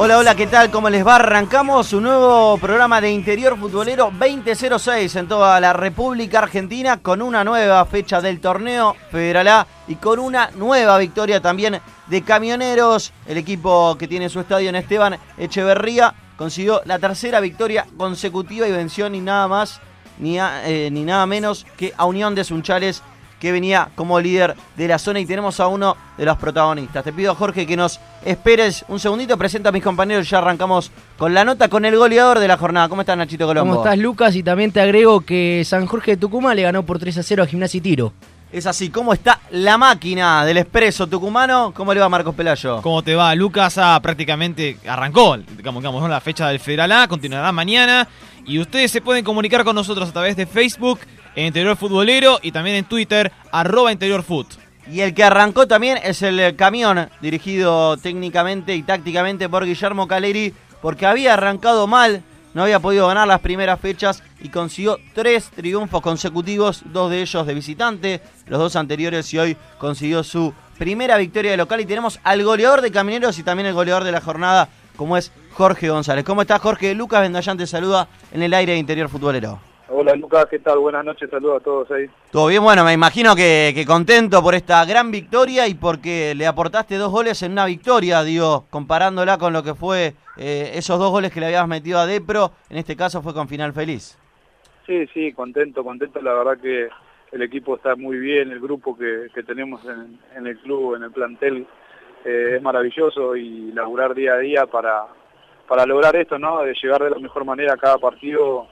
Hola, hola, ¿qué tal? ¿Cómo les va? Arrancamos un nuevo programa de Interior Futbolero 2006 en toda la República Argentina con una nueva fecha del torneo Federal A y con una nueva victoria también de Camioneros. El equipo que tiene su estadio en Esteban Echeverría consiguió la tercera victoria consecutiva y venció ni nada más ni, eh, ni nada menos que a Unión de Sunchales que venía como líder de la zona y tenemos a uno de los protagonistas. Te pido, Jorge, que nos esperes un segundito, presento a mis compañeros y ya arrancamos con la nota con el goleador de la jornada. ¿Cómo estás, Nachito Colombo? ¿Cómo estás, Lucas? Y también te agrego que San Jorge de Tucumán le ganó por 3 a 0 a Gimnasia y Tiro. Es así, ¿cómo está la máquina del expreso tucumano? ¿Cómo le va Marcos Pelayo? ¿Cómo te va? Lucas ah, prácticamente arrancó, digamos, digamos, la fecha del Federal A, continuará mañana. Y ustedes se pueden comunicar con nosotros a través de Facebook, en Interior Futbolero y también en Twitter, arroba Interior Foot. Y el que arrancó también es el camión, dirigido técnicamente y tácticamente por Guillermo Caleri, porque había arrancado mal, no había podido ganar las primeras fechas y consiguió tres triunfos consecutivos, dos de ellos de visitante, los dos anteriores y hoy consiguió su primera victoria de local y tenemos al goleador de Camineros y también el goleador de la jornada, como es Jorge González. ¿Cómo estás Jorge? Lucas Vendallán te saluda en el aire de Interior Futbolero. Hola Lucas, ¿qué tal? Buenas noches, saludos a todos ahí. Todo bien, bueno, me imagino que, que, contento por esta gran victoria y porque le aportaste dos goles en una victoria, digo, comparándola con lo que fue eh, esos dos goles que le habías metido a Depro, en este caso fue con final feliz. Sí, sí, contento, contento, la verdad que el equipo está muy bien, el grupo que, que tenemos en, en, el club, en el plantel, eh, es maravilloso y laburar día a día para, para lograr esto, ¿no? De llegar de la mejor manera a cada partido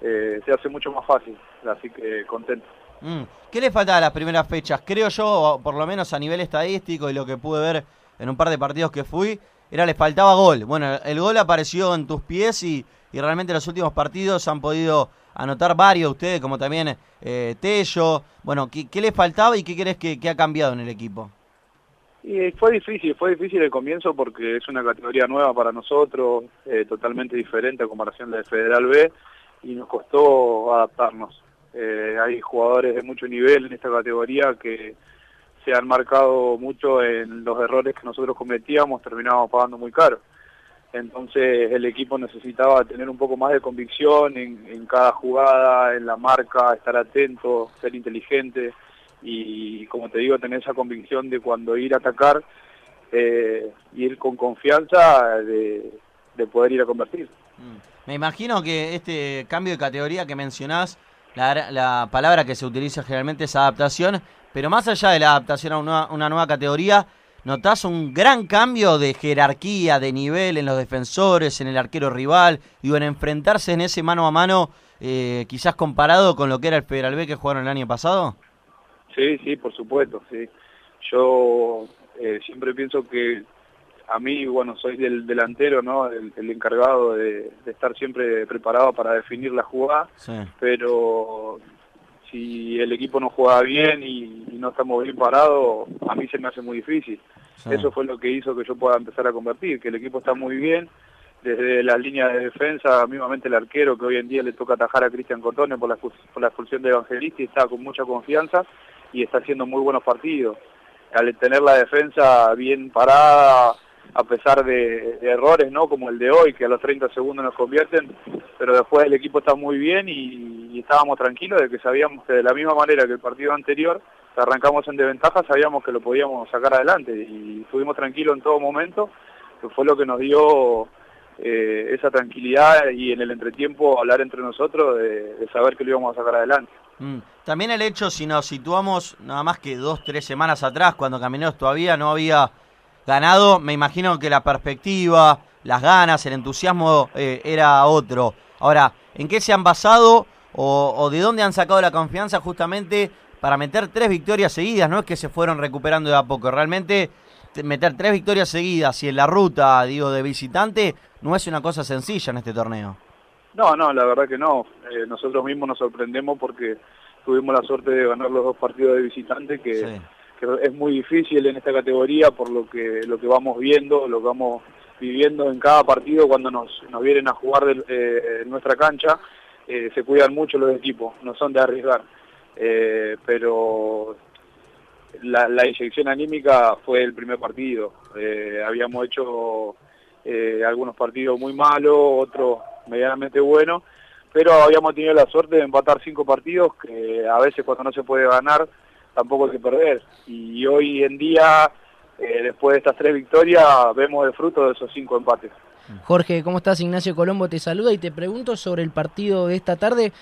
eh, se hace mucho más fácil, así que contento. Mm. ¿Qué le faltaba a las primeras fechas? Creo yo, por lo menos a nivel estadístico y lo que pude ver en un par de partidos que fui, era les faltaba gol. Bueno, el gol apareció en tus pies y, y realmente en los últimos partidos han podido anotar varios ustedes, como también eh, Tello. Bueno, ¿qué, ¿qué, les faltaba y qué crees que, que ha cambiado en el equipo? Y fue difícil, fue difícil el comienzo porque es una categoría nueva para nosotros, eh, totalmente diferente a comparación de Federal B y nos costó adaptarnos. Eh, hay jugadores de mucho nivel en esta categoría que se han marcado mucho en los errores que nosotros cometíamos, terminábamos pagando muy caro. Entonces el equipo necesitaba tener un poco más de convicción en, en cada jugada, en la marca, estar atento, ser inteligente y como te digo, tener esa convicción de cuando ir a atacar, eh, ir con confianza de, de poder ir a convertir. Mm. Me imagino que este cambio de categoría que mencionás, la, la, palabra que se utiliza generalmente es adaptación, pero más allá de la adaptación a una, una nueva categoría, ¿notás un gran cambio de jerarquía, de nivel en los defensores, en el arquero rival, y en enfrentarse en ese mano a mano, eh, quizás comparado con lo que era el Federal B que jugaron el año pasado? Sí, sí, por supuesto, sí. Yo eh, siempre pienso que a mí, bueno, soy del delantero, ¿no? El, el encargado de, de, estar siempre preparado para definir la jugada, sí. pero si el equipo no juega bien y, y, no estamos bien parados, a mí se me hace muy difícil. Sí. Eso fue lo que hizo que yo pueda empezar a convertir, que el equipo está muy bien, desde la línea de defensa, mismamente el arquero, que hoy en día le toca atajar a Cristian Cotone por la, por la expulsión de Evangelisti, está con mucha confianza y está haciendo muy buenos partidos. Al tener la defensa bien parada, a pesar de, errores, ¿no? Como el de hoy, que a los 30 segundos nos convierten, pero después el equipo está muy bien y, estábamos tranquilos de que sabíamos que de la misma manera que el partido anterior, arrancamos en desventaja, sabíamos que lo podíamos sacar adelante y estuvimos tranquilos en todo momento, que fue lo que nos dio eh, esa tranquilidad y en el entretiempo hablar entre nosotros de, saber que lo íbamos a sacar adelante. Mm. También el hecho, si nos situamos nada más que dos, tres semanas atrás, cuando Camineros todavía no había ganado, me imagino que la perspectiva, las ganas, el entusiasmo eh, era otro. Ahora, ¿en qué se han basado o, o, de dónde han sacado la confianza justamente para meter tres victorias seguidas? No es que se fueron recuperando de a poco, realmente meter tres victorias seguidas y en la ruta, digo, de visitante, no es una cosa sencilla en este torneo. No, no, la verdad que no. Eh, nosotros mismos nos sorprendemos porque tuvimos la suerte de ganar los dos partidos de visitante, que, es muy difícil en esta categoría por lo que lo que vamos viendo, lo que vamos viviendo en cada partido cuando nos, nos vienen a jugar eh, en nuestra cancha. Eh, se cuidan mucho los equipos, no son de arriesgar. pero la, la, inyección anímica fue el primer partido. habíamos hecho algunos partidos muy malos, otros medianamente buenos pero habíamos tenido la suerte de empatar cinco partidos que a veces cuando no se puede ganar tampoco hay que perder. Y hoy en día, eh, después de estas tres victorias, vemos el fruto de esos cinco empates. Jorge, ¿cómo estás? Ignacio Colombo te saluda y te pregunto sobre el partido de esta tarde.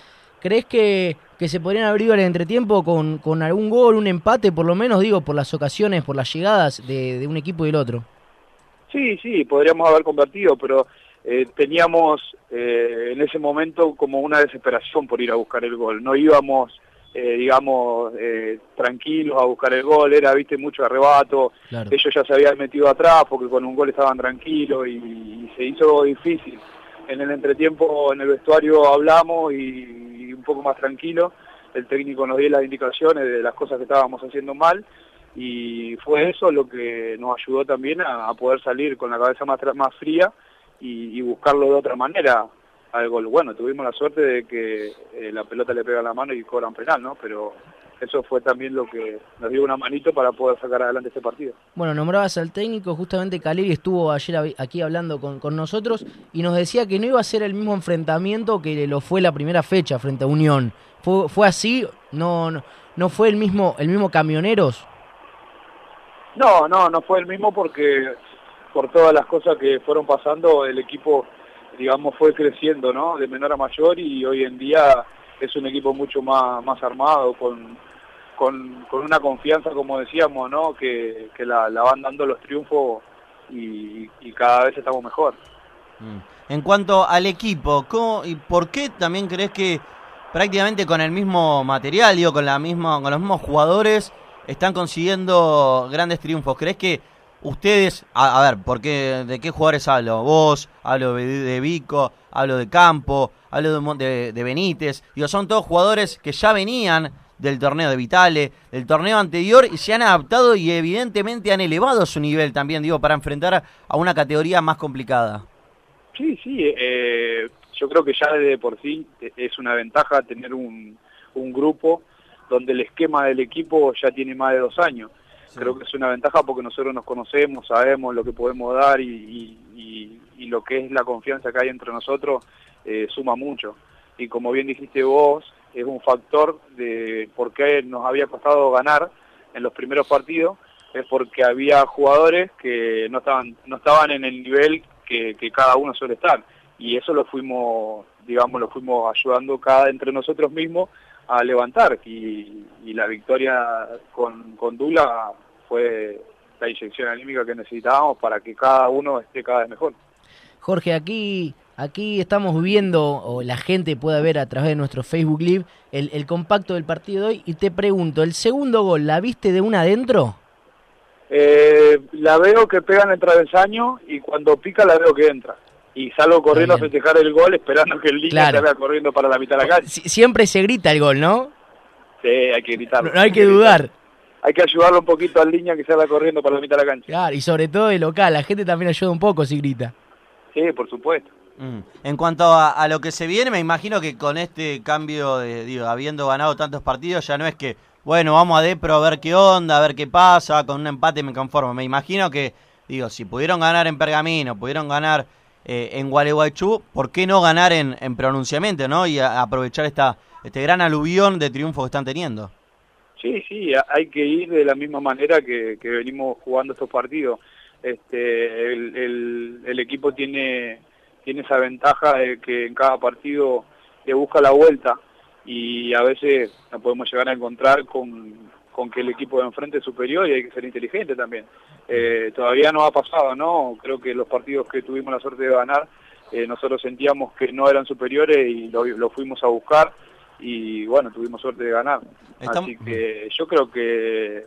¿Crees que, que se podrían haber ido al entretiempo con, con algún gol, un empate, por lo menos, digo, por las ocasiones, por las llegadas de, de un equipo y del otro? Sí, sí, podríamos haber convertido, pero eh, teníamos eh, en ese momento como una desesperación por ir a buscar el gol. No íbamos, eh, digamos, tranquilos a buscar el gol, era, viste, mucho arrebato. Ellos ya se habían metido atrás porque con un gol estaban tranquilos y, se hizo difícil. En el entretiempo, en el vestuario hablamos y, un poco más tranquilo. El técnico nos dio las indicaciones de las cosas que estábamos haciendo mal y fue eso lo que nos ayudó también a, poder salir con la cabeza más, más fría y, buscarlo de otra manera al gol. Bueno, tuvimos la suerte de que eh, la pelota le pega la mano y cobran penal, ¿no? Pero eso fue también lo que nos dio una manito para poder sacar adelante este partido. Bueno, nombrabas al técnico, justamente Caleri estuvo ayer aquí hablando con, con, nosotros y nos decía que no iba a ser el mismo enfrentamiento que lo fue la primera fecha frente a Unión. ¿Fue, fue así? ¿No, no, no fue el mismo, el mismo Camioneros? No, no, no fue el mismo porque por todas las cosas que fueron pasando, el equipo, digamos, fue creciendo, ¿no? De menor a mayor y hoy en día es un equipo mucho más, más armado, con, con, una confianza, como decíamos, ¿no? Que, la, van dando los triunfos y, cada vez estamos mejor. Mm. En cuanto al equipo, ¿cómo y por qué también crees que prácticamente con el mismo material, digo, con, la misma, con los mismos jugadores, están consiguiendo grandes triunfos? ¿Crees que Ustedes, a, ver, ¿por ¿de qué jugadores hablo? Vos, hablo de, Vico, hablo de Campo, hablo de, de, Benítez. Digo, son todos jugadores que ya venían del torneo de Vitale, del torneo anterior y se han adaptado y evidentemente han elevado su nivel también, digo, para enfrentar a una categoría más complicada. Sí, sí, eh, yo creo que ya de por sí es una ventaja tener un grupo donde el esquema del equipo ya tiene más de dos años. Creo que es una ventaja porque nosotros nos conocemos, sabemos lo que podemos dar y, lo que es la confianza que hay entre nosotros eh, suma mucho. Y como bien dijiste vos, es un factor de por qué nos había costado ganar en los primeros partidos, es porque había jugadores que no estaban, no estaban en el nivel que, cada uno suele estar. Y eso lo fuimos, digamos, lo fuimos ayudando cada entre nosotros mismos a levantar y, la victoria con, con Dula fue la inyección anímica que necesitábamos para que cada uno esté cada vez mejor. Jorge, aquí, aquí estamos viendo, o la gente puede ver a través de nuestro Facebook Live, el, compacto del partido de hoy. Y te pregunto, ¿el segundo gol la viste de una adentro? Eh, la veo que pega en el travesaño y cuando pica la veo que entra. Y salgo corriendo a festejar el gol esperando que el línea se vea corriendo para la mitad de la calle. siempre se grita el gol, ¿no? Sí, hay que gritarlo. No, hay que, dudar hay que ayudarlo un poquito al línea que se va corriendo para la mitad de la cancha. Claro, y sobre todo de local, la gente también ayuda un poco si grita. Sí, por supuesto. Mm. En cuanto a, lo que se viene, me imagino que con este cambio, de, digo, habiendo ganado tantos partidos, ya no es que, bueno, vamos a Depro a ver qué onda, a ver qué pasa, con un empate me conformo. Me imagino que, digo, si pudieron ganar en Pergamino, pudieron ganar eh, en Gualeguaychú, ¿por qué no ganar en, en pronunciamiento, no? Y aprovechar esta, este gran aluvión de triunfo que están teniendo. Sí, sí, hay que ir de la misma manera que, venimos jugando estos partidos. Este, el, equipo tiene, tiene esa ventaja de que en cada partido le busca la vuelta y a veces nos podemos llegar a encontrar con, que el equipo de enfrente es superior y hay que ser inteligente también. Eh, todavía no ha pasado, ¿no? Creo que los partidos que tuvimos la suerte de ganar, eh, nosotros sentíamos que no eran superiores y lo fuimos a buscar y bueno, tuvimos suerte de ganar. Así que yo creo que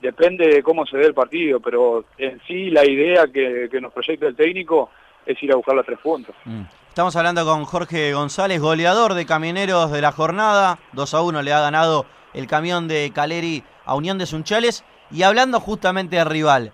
depende de cómo se dé el partido, pero en sí la idea que, nos proyecta el técnico es ir a buscar los tres puntos. Mm. Estamos hablando con Jorge González, goleador de Camioneros de la jornada. 2 a 1 le ha ganado el camión de Caleri a Unión de Sunchales. Y hablando justamente del rival,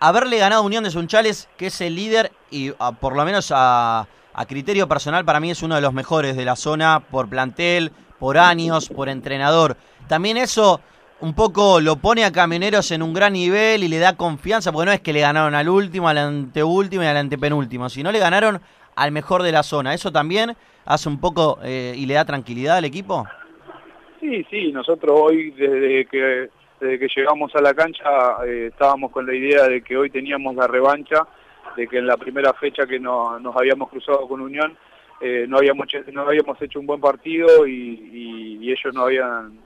haberle ganado a Unión de Sunchales, que es el líder y por lo menos a, a criterio personal para mí es uno de los mejores de la zona por plantel, por años, por entrenador. También eso un poco lo pone a Camioneros en un gran nivel y le da confianza, porque no es que le ganaron al último, al anteúltimo y al antepenúltimo, sino le ganaron al mejor de la zona. ¿Eso también hace un poco eh, y le da tranquilidad al equipo? Sí, sí, nosotros hoy desde que, desde que llegamos a la cancha eh, estábamos con la idea de que hoy teníamos la revancha, de que en la primera fecha que nos habíamos cruzado con Unión eh, no, habíamos, no habíamos hecho un buen partido y, ellos no habían,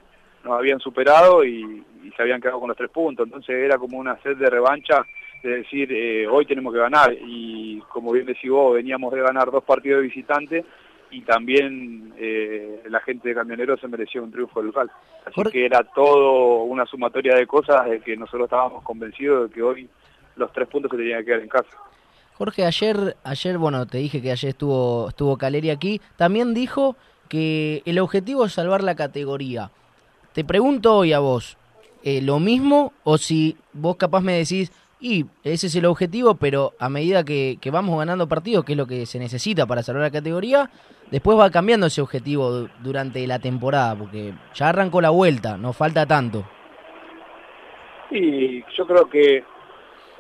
nos habían superado y, se habían quedado con los tres puntos. Entonces era como una sed de revancha de decir, eh, hoy tenemos que ganar. Y como bien decís vos, veníamos de ganar dos partidos de visitante y también eh, la gente de Camioneros se mereció un triunfo local. Así que era todo una sumatoria de cosas de que nosotros estábamos convencidos de que hoy los tres puntos se tenían que quedar en casa. Jorge, ayer, ayer, bueno, te dije que ayer estuvo, estuvo Caleri aquí, también dijo que el objetivo es salvar la categoría. Te pregunto hoy a vos, eh, ¿lo mismo o si vos capaz me decís, y ese es el objetivo, pero a medida que, vamos ganando partidos, que es lo que se necesita para salvar la categoría, después va cambiando ese objetivo durante la temporada, porque ya arrancó la vuelta, no falta tanto. Y yo creo que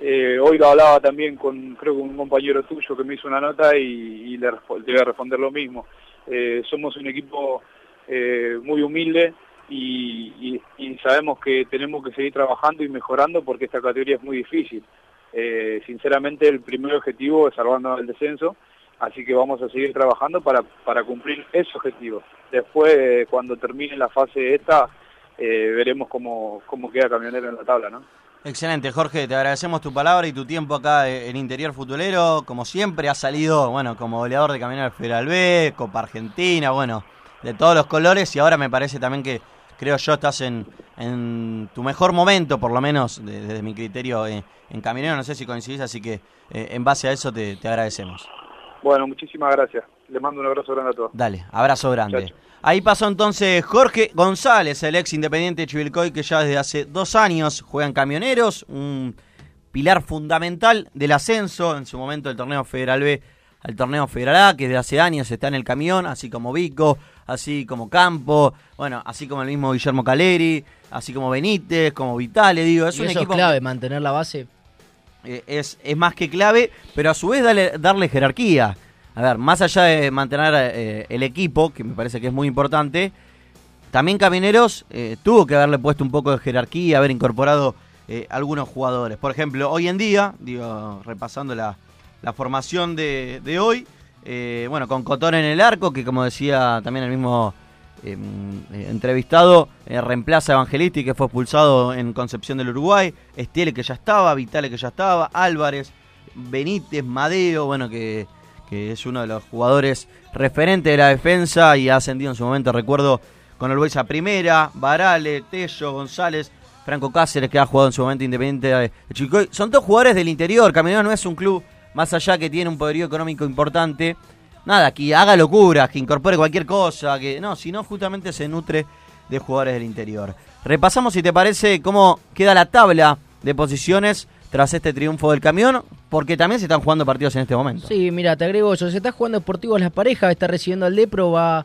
eh, hoy lo hablaba también con, creo que un compañero tuyo que me hizo una nota y, le, voy a responder lo mismo. Eh, somos un equipo eh, muy humilde y, sabemos que tenemos que seguir trabajando y mejorando porque esta categoría es muy difícil. sinceramente el primer objetivo es salvarnos del descenso, así que vamos a seguir trabajando para, para cumplir ese objetivo. Después, cuando termine la fase esta, veremos cómo, cómo queda Camionero en la tabla, ¿no? Excelente, Jorge, te agradecemos tu palabra y tu tiempo acá en Interior Futbolero. Como siempre, has salido, bueno, como goleador de Camionero Federal B, Copa Argentina, bueno, de todos los colores y ahora me parece también que, creo yo, estás en, en tu mejor momento, por lo menos desde mi criterio, en, en Camionero, no sé si coincidís, así que eh, en base a eso te, te agradecemos. Bueno, muchísimas gracias. Le mando un abrazo grande a todos. Dale, abrazo grande. Ahí pasó entonces Jorge González, el ex independiente de Chivilcoy, que ya desde hace dos años juega en Camioneros, un pilar fundamental del ascenso en su momento del torneo Federal B al torneo Federal A, que desde hace años está en el camión, así como Vico, así como Campo, bueno, así como el mismo Guillermo Caleri, así como Benítez, como Vitale, digo, es un eso equipo es clave mantener la base. Eh, es, es más que clave, pero a su vez darle jerarquía a ver, más allá de mantener eh, el equipo, que me parece que es muy importante, también Camineros eh, tuvo que haberle puesto un poco de jerarquía, haber incorporado algunos jugadores. Por ejemplo, hoy en día, digo, repasando la, formación de, hoy, bueno, con Cotón en el arco, que como decía también el mismo em, entrevistado, reemplaza a Evangelisti, que fue expulsado en Concepción del Uruguay, Estiele, que ya estaba, Vitale, que ya estaba, Álvarez, Benítez, Madeo, bueno, que que es uno de los jugadores referentes de la defensa y ha ascendido en su momento, recuerdo, con el Boisa Primera, Barale, Tello, González, Franco Cáceres, que ha jugado en su momento Independiente de Chicoy. Son todos jugadores del interior. Caminero no es un club más allá que tiene un poderío económico importante. Nada, que haga locuras, que incorpore cualquier cosa, que no, sino justamente se nutre de jugadores del interior. Repasamos, si te parece, cómo queda la tabla de posiciones tras este triunfo del camión, porque también se están jugando partidos en este momento. Sí, mira, te agrego eso, se está jugando Deportivo Las Parejas, está recibiendo al Depro, va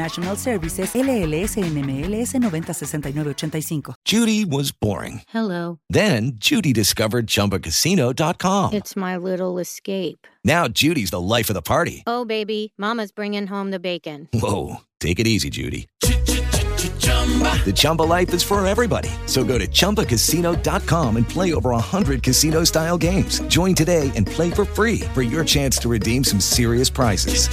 International Services LLS NMLS 906985. Judy was boring. Hello. Then Judy discovered chumbacasino.com. It's my little escape. Now Judy's the life of the party. Oh, baby, Mama's bringing home the bacon. Whoa. Take it easy, Judy. The Chumba life is for everybody. So go to ChumbaCasino.com and play over 100 casino style games. Join today and play for free for your chance to redeem some serious prizes.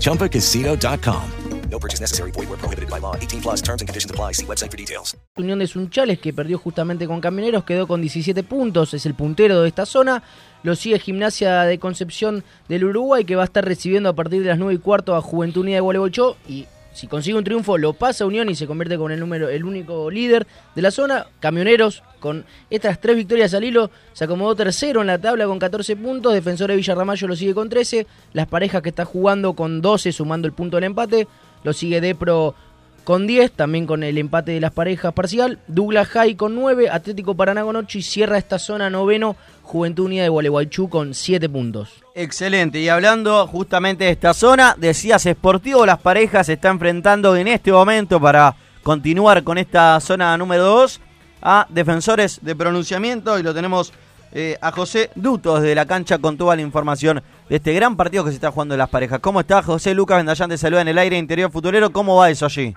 ChumbaCasino.com. No purchase necessary. Void where prohibited by law. 18 plus terms and conditions apply. See website for details. Unión de Sunchales, que perdió justamente con Camioneros, quedó con 17 puntos, es el puntero de esta zona. Lo sigue Gimnasia de Concepción del Uruguay, que va a estar recibiendo a partir de las 9 y cuarto a Juventud Unida de Show. Y si consigue un triunfo, lo pasa a Unión y se convierte con el número, el único líder de la zona. Camioneros, con estas tres victorias al hilo, se acomodó tercero en la tabla con 14 puntos. Defensores de Villarramayo lo sigue con 13. Las parejas que está jugando con 12, sumando el punto del empate. Lo sigue Depro con 10, también con el empate de las parejas parcial. Douglas High con 9, Atlético Paraná con 8 y cierra esta zona noveno Juventud Unida de Gualeguaychú con 7 puntos. Excelente, y hablando justamente de esta zona, decías Sportivo, las parejas se está enfrentando en este momento para continuar con esta zona número 2 a defensores de pronunciamiento y lo tenemos eh, a José Dutos de la cancha con toda la información de este gran partido que se está jugando en las parejas. ¿Cómo está José Lucas Vendallán de saluda en el aire interior futurero? ¿Cómo va eso allí?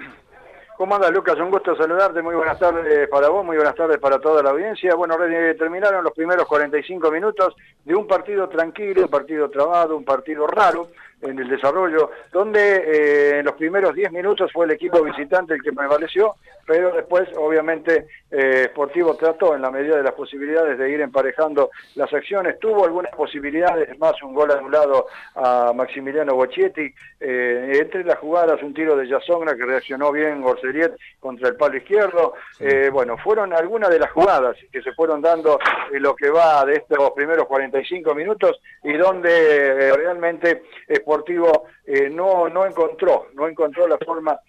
¿Cómo anda Lucas? Un gusto saludarte, muy buenas tardes para vos, muy buenas tardes para toda la audiencia. Bueno, terminaron los primeros 45 minutos de un partido tranquilo, un partido trabado, un partido raro en el desarrollo, donde eh, en los primeros 10 minutos fue el equipo visitante el que prevaleció, pero después obviamente eh, Sportivo trató en la medida de las posibilidades de ir emparejando las acciones, tuvo algunas posibilidades, más un gol anulado a Maximiliano Bochetti, eh, entre las jugadas un tiro de Yasongra que reaccionó bien Gorseriet contra el palo izquierdo, eh, bueno, fueron algunas de las jugadas que se fueron dando en lo que va de estos primeros 45 minutos y donde realmente Sportivo no, no encontró, no encontró la forma,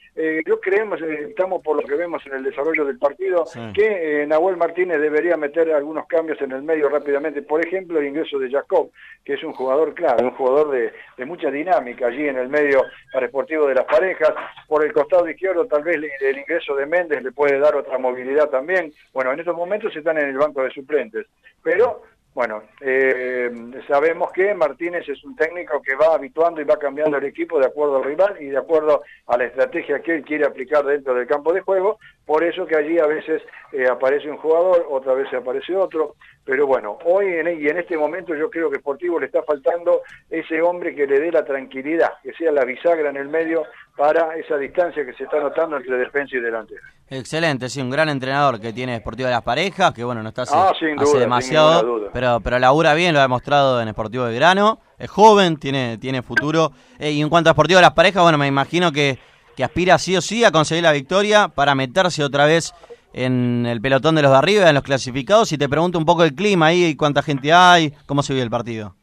yo creemos, estamos por lo que vemos en el desarrollo del partido, que eh, Nahuel Martínez debería meter algunos cambios en el medio rápidamente. Por ejemplo, el ingreso de Jacob, que es un jugador clave, un jugador de, mucha dinámica allí en el medio para Sportivo de las parejas. Por el costado izquierdo, tal vez el ingreso de Méndez le puede dar otra movilidad también. Bueno, en estos momentos están en el banco de suplentes. Pero bueno, eh, sabemos que Martínez es un técnico que va habituando y va cambiando el equipo de acuerdo al rival y de acuerdo a la estrategia que él quiere aplicar dentro del campo de juego, por eso que allí a veces eh, aparece un jugador, otra vez aparece otro, pero bueno, hoy en, y en este momento yo creo que Sportivo le está faltando ese hombre que le dé la tranquilidad, que sea la bisagra en el medio para esa distancia que se está notando entre defensa y delantero. Excelente, sí, un gran entrenador que tiene Sportivo de las Parejas, que bueno, no está hace, ah, demasiado, pero pero labura bien, lo ha demostrado en Sportivo de Grano, es joven, tiene, tiene futuro. Eh, y en cuanto a Sportivo de las Parejas, bueno, me imagino que, que aspira sí o sí a conseguir la victoria para meterse otra vez en el pelotón de los de arriba, en los clasificados, y te pregunto un poco el clima ahí, cuánta gente hay, cómo se vive el partido.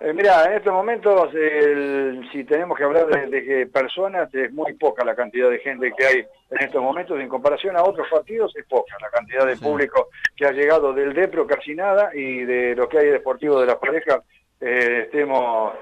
Eh, mira, en estos momentos, si tenemos que hablar de, personas, es muy poca la cantidad de gente que hay en estos momentos. En comparación a otros partidos, es poca la cantidad de público que ha llegado del DEPRO, casi nada, y de lo que hay deportivo de las parejas, eh, estemos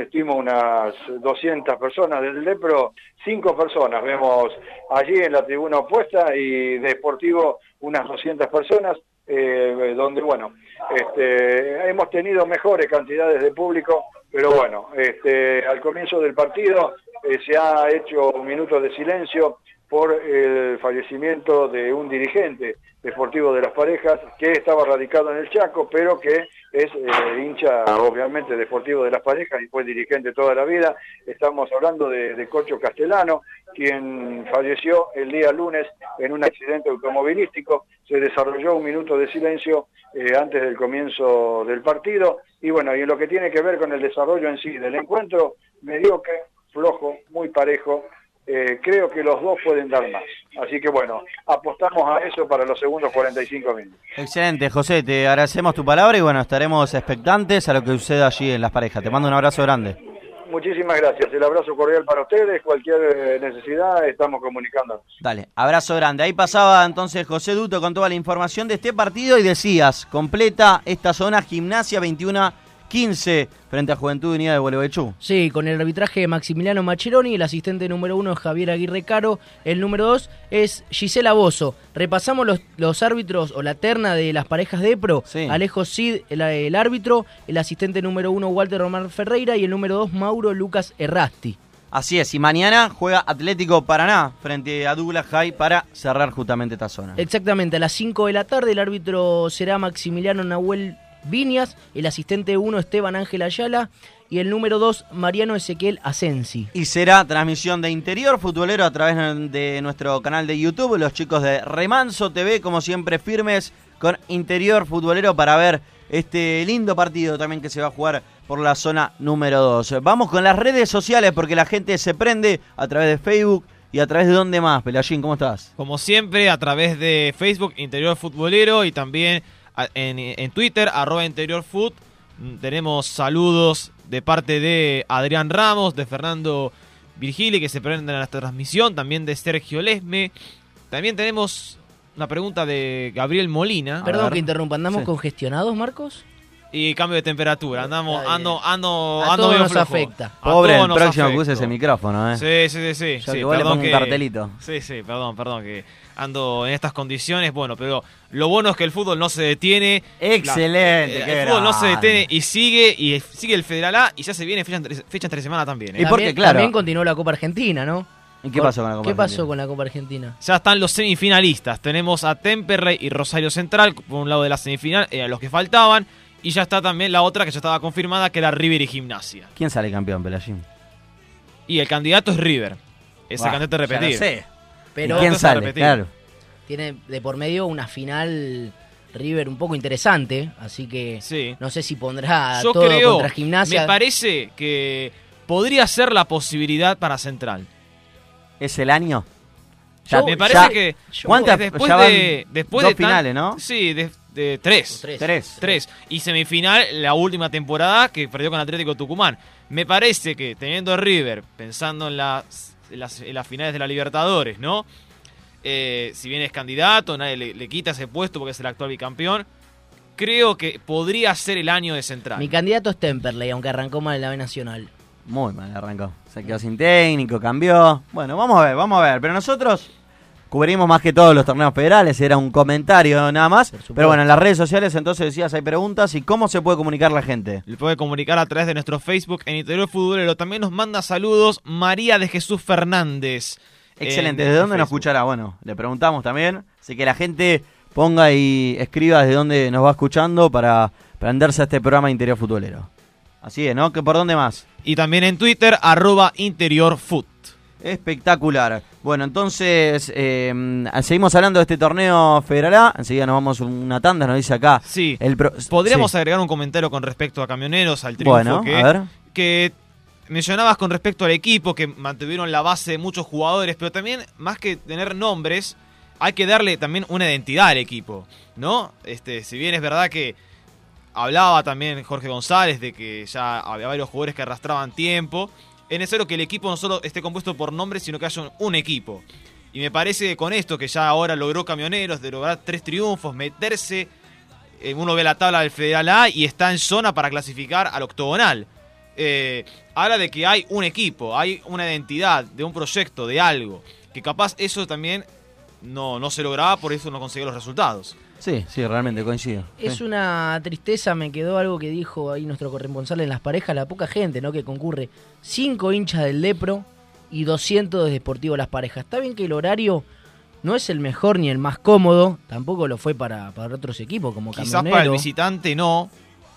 estimo unas 200 personas del DEPRO, 5 personas. Vemos allí en la tribuna opuesta y Deportivo unas 200 personas, eh, donde bueno, este, hemos tenido mejores cantidades de público, pero bueno, este, al comienzo del partido eh, se ha hecho un minuto de silencio por el fallecimiento de un dirigente deportivo de las parejas que estaba radicado en el Chaco, pero que es eh, hincha obviamente deportivo de las parejas y fue dirigente toda la vida. Estamos hablando de, Cocho Castellano, quien falleció el día lunes en un accidente automovilístico. Se desarrolló un minuto de silencio eh, antes del comienzo del partido. Y bueno, y en lo que tiene que ver con el desarrollo en sí del encuentro, mediocre, flojo, muy parejo, eh, creo que los dos pueden dar más. Así que bueno, apostamos a eso para los segundos 45 minutos. Excelente, José, te agradecemos tu palabra y bueno, estaremos expectantes a lo que suceda allí en las parejas. Te mando un abrazo grande. Muchísimas gracias, el abrazo cordial para ustedes, cualquier eh, necesidad estamos comunicándonos. Dale, abrazo grande. Ahí pasaba entonces José Duto con toda la información de este partido y decías, completa esta zona gimnasia 21 15 frente a Juventud Unida de Gualeguaychú. Sí, con el arbitraje de Maximiliano Macheroni, el asistente número uno es Javier Aguirre Caro, el número dos es Gisela Bozo. Repasamos los, los árbitros o la terna de las parejas de Pro. Alejo Cid, el, árbitro, el asistente número uno Walter Román Ferreira y el número dos Mauro Lucas Errasti. Así es, y mañana juega Atlético Paraná frente a Douglas High para cerrar justamente esta zona. Exactamente, a las 5 de la tarde el árbitro será Maximiliano Nahuel Viñas, el asistente 1 Esteban Ángel Ayala y el número 2 Mariano Ezequiel Asensi. Y será transmisión de interior futbolero a través de nuestro canal de YouTube, los chicos de Remanso TV, como siempre firmes con interior futbolero para ver este lindo partido también que se va a jugar por la zona número 2. Vamos con las redes sociales porque la gente se prende a través de Facebook y a través de dónde más, Pelayín, ¿cómo estás? Como siempre, a través de Facebook, Interior Futbolero y también en, en Twitter, arroba Interior Foot. Mm, tenemos saludos de parte de Adrián Ramos, de Fernando Virgili, que se prende en esta transmisión, también de Sergio Lesme. También tenemos una pregunta de Gabriel Molina. Perdón que interrumpa, ¿andamos congestionados, Marcos? Y cambio de temperatura. Andamos, ando, ando, a ando nos afecta. Pobre, el próximo que use ese micrófono, ¿eh? Sí, sí, sí. sí, sí perdón un cartelito. Sí, sí, perdón, perdón, que ando en estas condiciones. Bueno, pero lo bueno es que el fútbol no se detiene. Excelente. el fútbol no se detiene y sigue, y sigue el Federal A y ya se viene fecha, fecha entre semana también. ¿eh? Y porque, claro. También continuó la Copa Argentina, ¿no? ¿Y qué pasó con la Copa ¿Qué pasó con la Copa Argentina? Ya están los semifinalistas. Tenemos a Temperley y Rosario Central por un lado de la semifinal, eran los que faltaban. Y ya está también la otra que ya estaba confirmada, que era River y Gimnasia. ¿Quién sale campeón, Pelayín? Y el candidato es River. Es el candidato a repetir. sé. Pero ¿Quién sale? Claro. Tiene de por medio una final River un poco interesante, así que no sé si pondrá todo contra Gimnasia. Me parece que podría ser la posibilidad para Central. ¿Es el año? Ya, me parece que ¿Cuántas? Después de después de finales, ¿no? Sí, de, de tres. tres. Tres. Y semifinal la última temporada que perdió con Atlético Tucumán. Me parece que teniendo River, pensando en las, las, finales de la Libertadores, ¿no? Eh, si bien es candidato, nadie le, quita ese puesto porque es el actual bicampeón. Creo que podría ser el año de Central. Mi candidato es Temperley, aunque arrancó mal en la B Nacional. Muy mal arrancó. Se quedó sin técnico, cambió. Bueno, vamos a ver, vamos a ver. Pero nosotros cubrimos más que todos los torneos federales, era un comentario nada más. Pero bueno, en las redes sociales entonces decías hay preguntas y cómo se puede comunicar la gente. Le puede comunicar a través de nuestro Facebook en Interior Futbolero. También nos manda saludos María de Jesús Fernández. Excelente, ¿desde dónde nos escuchará? Bueno, le preguntamos también. Así que la gente ponga y escriba desde dónde nos va escuchando para prenderse a este programa Interior Futbolero. Así es, ¿no? ¿Que ¿Por dónde más? Y también en Twitter, arroba Interior Espectacular. Bueno, entonces eh, seguimos hablando de este torneo Federal A. Enseguida nos vamos una tanda, nos dice acá. Sí. El Podríamos agregar un comentario con respecto a Camioneros, al triunfo bueno, que, a ver. que mencionabas con respecto al equipo, que mantuvieron la base de muchos jugadores, pero también, más que tener nombres, hay que darle también una identidad al equipo, ¿no? Este, si bien es verdad que hablaba también Jorge González de que ya había varios jugadores que arrastraban tiempo es necesario que el equipo no solo esté compuesto por nombres, sino que haya un, equipo. Y me parece que con esto que ya ahora logró Camioneros, de lograr tres triunfos, meterse, eh, uno ve la tabla del Federal A y está en zona para clasificar al octogonal. Eh, habla de que hay un equipo, hay una identidad de un proyecto, de algo, que capaz eso también no, no se lograba, por eso no conseguía los resultados. Sí, sí, realmente coincido. Es una tristeza, me quedó algo que dijo ahí nuestro corresponsal en las parejas, la poca gente ¿no? que concurre. Cinco hinchas del Lepro y 200 de Deportivo Las Parejas. Está bien que el horario no es el mejor ni el más cómodo, tampoco lo fue para, para otros equipos como Quizás para el visitante no,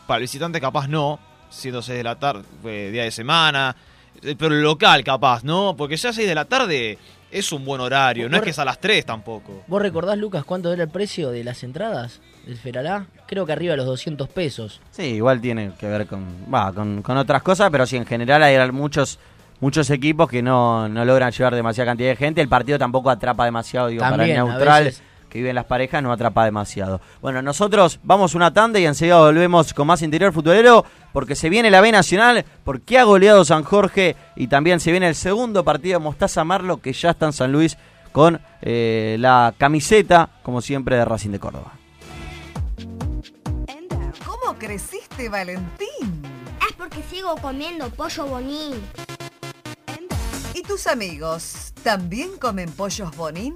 para el visitante capaz no, siendo 6 de la tarde, día de semana, eh, pero el local capaz, ¿no? Porque ya 6 de la tarde es un buen horario, no es que es a las 3 tampoco. ¿Vos recordás, Lucas, cuánto era el precio de las entradas del Feralá? Creo que arriba de los 200 pesos. Sí, igual tiene que ver con, va, con, otras cosas, pero sí, en general hay muchos muchos equipos que no, logran llevar demasiada cantidad de gente. El partido tampoco atrapa demasiado, digo, para el neutral que viven las parejas no atrapa demasiado. Bueno, nosotros vamos una tanda y enseguida volvemos con más interior futbolero porque se viene la B Nacional, porque ha goleado San Jorge y también se viene el segundo partido de Mostaza Marlo que ya está en San Luis con eh, la camiseta, como siempre, de Racing de Córdoba. ¿Cómo creciste, Valentín? Es porque sigo comiendo pollo bonín. ¿Y tus amigos también comen pollos bonín?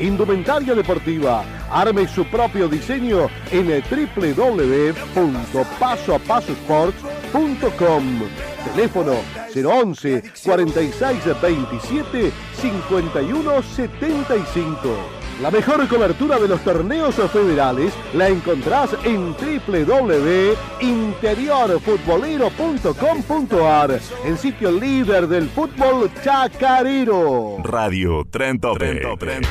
Indumentaria deportiva. Arme su propio diseño en www.pasoapasosports.com. Teléfono 011 46 27 51 75. La mejor cobertura de los torneos federales la encontrás en www.interiorfutbolero.com.ar, el sitio líder del fútbol chacarero. Radio Tren Tope. Tren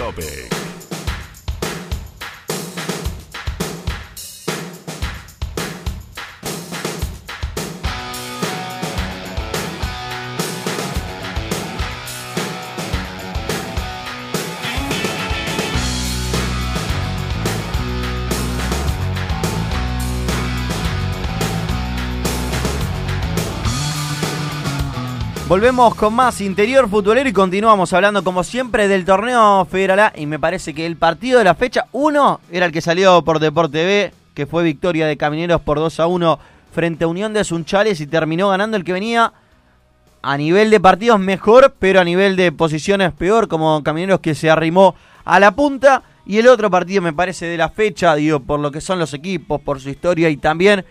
Volvemos con más interior futbolero y continuamos hablando como siempre del torneo Federal A y me parece que el partido de la fecha 1 era el que salió por Deporte B, que fue victoria de Camineros por 2 a 1 frente a Unión de Sunchales y terminó ganando el que venía a nivel de partidos mejor, pero a nivel de posiciones peor, como Camineros que se arrimó a la punta. Y el otro partido me parece de la fecha, digo, por lo que son los equipos, por su historia y también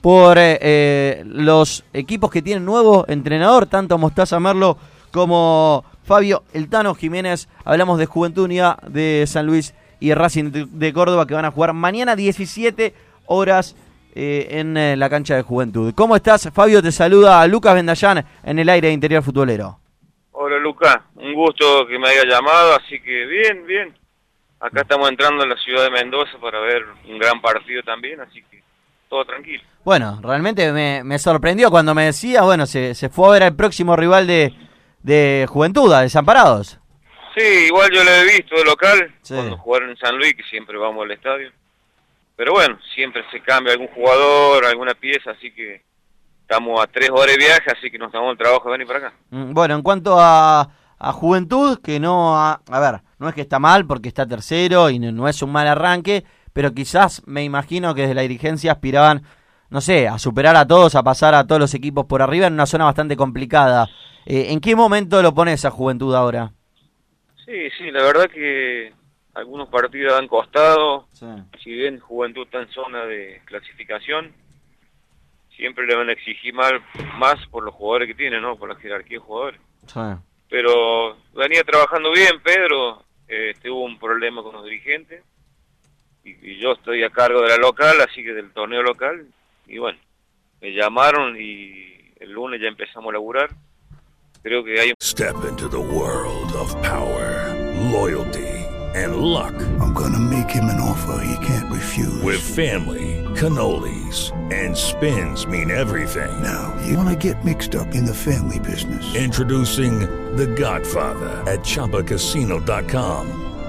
por eh, eh, los equipos que tienen nuevo entrenador, tanto Mostaza Merlo como Fabio Eltano Jiménez. Hablamos de Juventud Unidad de San Luis y Racing de, de Córdoba que van a jugar mañana 17 horas eh, en eh, la cancha de Juventud. ¿Cómo estás, Fabio? Te saluda Lucas Vendallán en el aire de Interior Futbolero. Hola Lucas, un gusto que me haya llamado, así que bien, bien. Acá estamos entrando en la ciudad de Mendoza para ver un gran partido también, así que todo tranquilo. Bueno, realmente me, me sorprendió cuando me decía, bueno, se, se fue a ver al próximo rival de, de Juventud, a Desamparados. Sí, igual yo lo he visto de local, cuando jugaron en San Luis, que siempre vamos al estadio. Pero bueno, siempre se cambia algún jugador, alguna pieza, así que estamos a tres horas de viaje, así que nos damos el trabajo de venir para acá. Mm, Bueno, en cuanto a, a Juventud, que no, a, a ver, no es que está mal porque está tercero y no, no es un mal arranque, pero quizás me imagino que desde la dirigencia aspiraban, no sé, a superar a todos, a pasar a todos los equipos por arriba en una zona bastante complicada. Eh, ¿En qué momento lo pones a Juventud ahora? Sí, sí, la verdad que algunos partidos han costado, si bien Juventud está en zona de clasificación, siempre le van a exigir más, más por los jugadores que tiene, ¿no? Por la jerarquía de jugadores. Pero venía trabajando bien, Pedro, eh, tuvo un problema con los dirigentes, y, y yo estoy a cargo de la local, así que del torneo local, y bueno, me llamaron y el lunes ya empezamos a laburar. Creo que hay Step into the world of power, loyalty, and luck. I'm gonna make him an offer he can't refuse. With family, cannolis, and spins mean everything. Now, you wanna get mixed up in the family business. Introducing The Godfather at ChumbaCasino.com.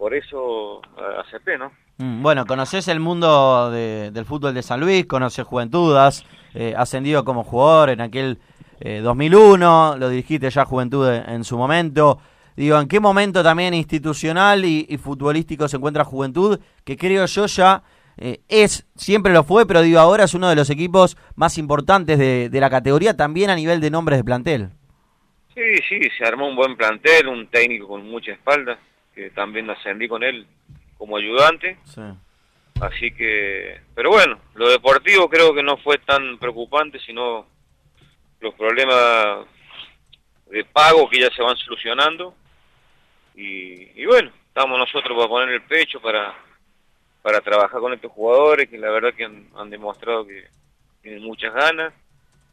por eso eh, acepté, ¿no? Mm, Bueno, conoces el mundo de- del fútbol de San Luis, conoces Juventud, has eh, ascendido como jugador en aquel eh, 2001, lo dirigiste ya a Juventud en, en su momento. Digo, ¿en qué momento también institucional y, y futbolístico se encuentra Juventud? Que creo yo ya eh, es, siempre lo fue, pero digo, ahora es uno de los equipos más importantes de, de la categoría, también a nivel de nombres de plantel. Sí, sí, se armó un buen plantel, un técnico con mucha espalda, que también ascendí con él como ayudante. Sí. Así que, pero bueno, lo deportivo creo que no fue tan preocupante, sino los problemas de pago que ya se van solucionando. Y, y bueno, estamos nosotros para poner el pecho, para, para trabajar con estos jugadores que la verdad que han, han demostrado que tienen muchas ganas.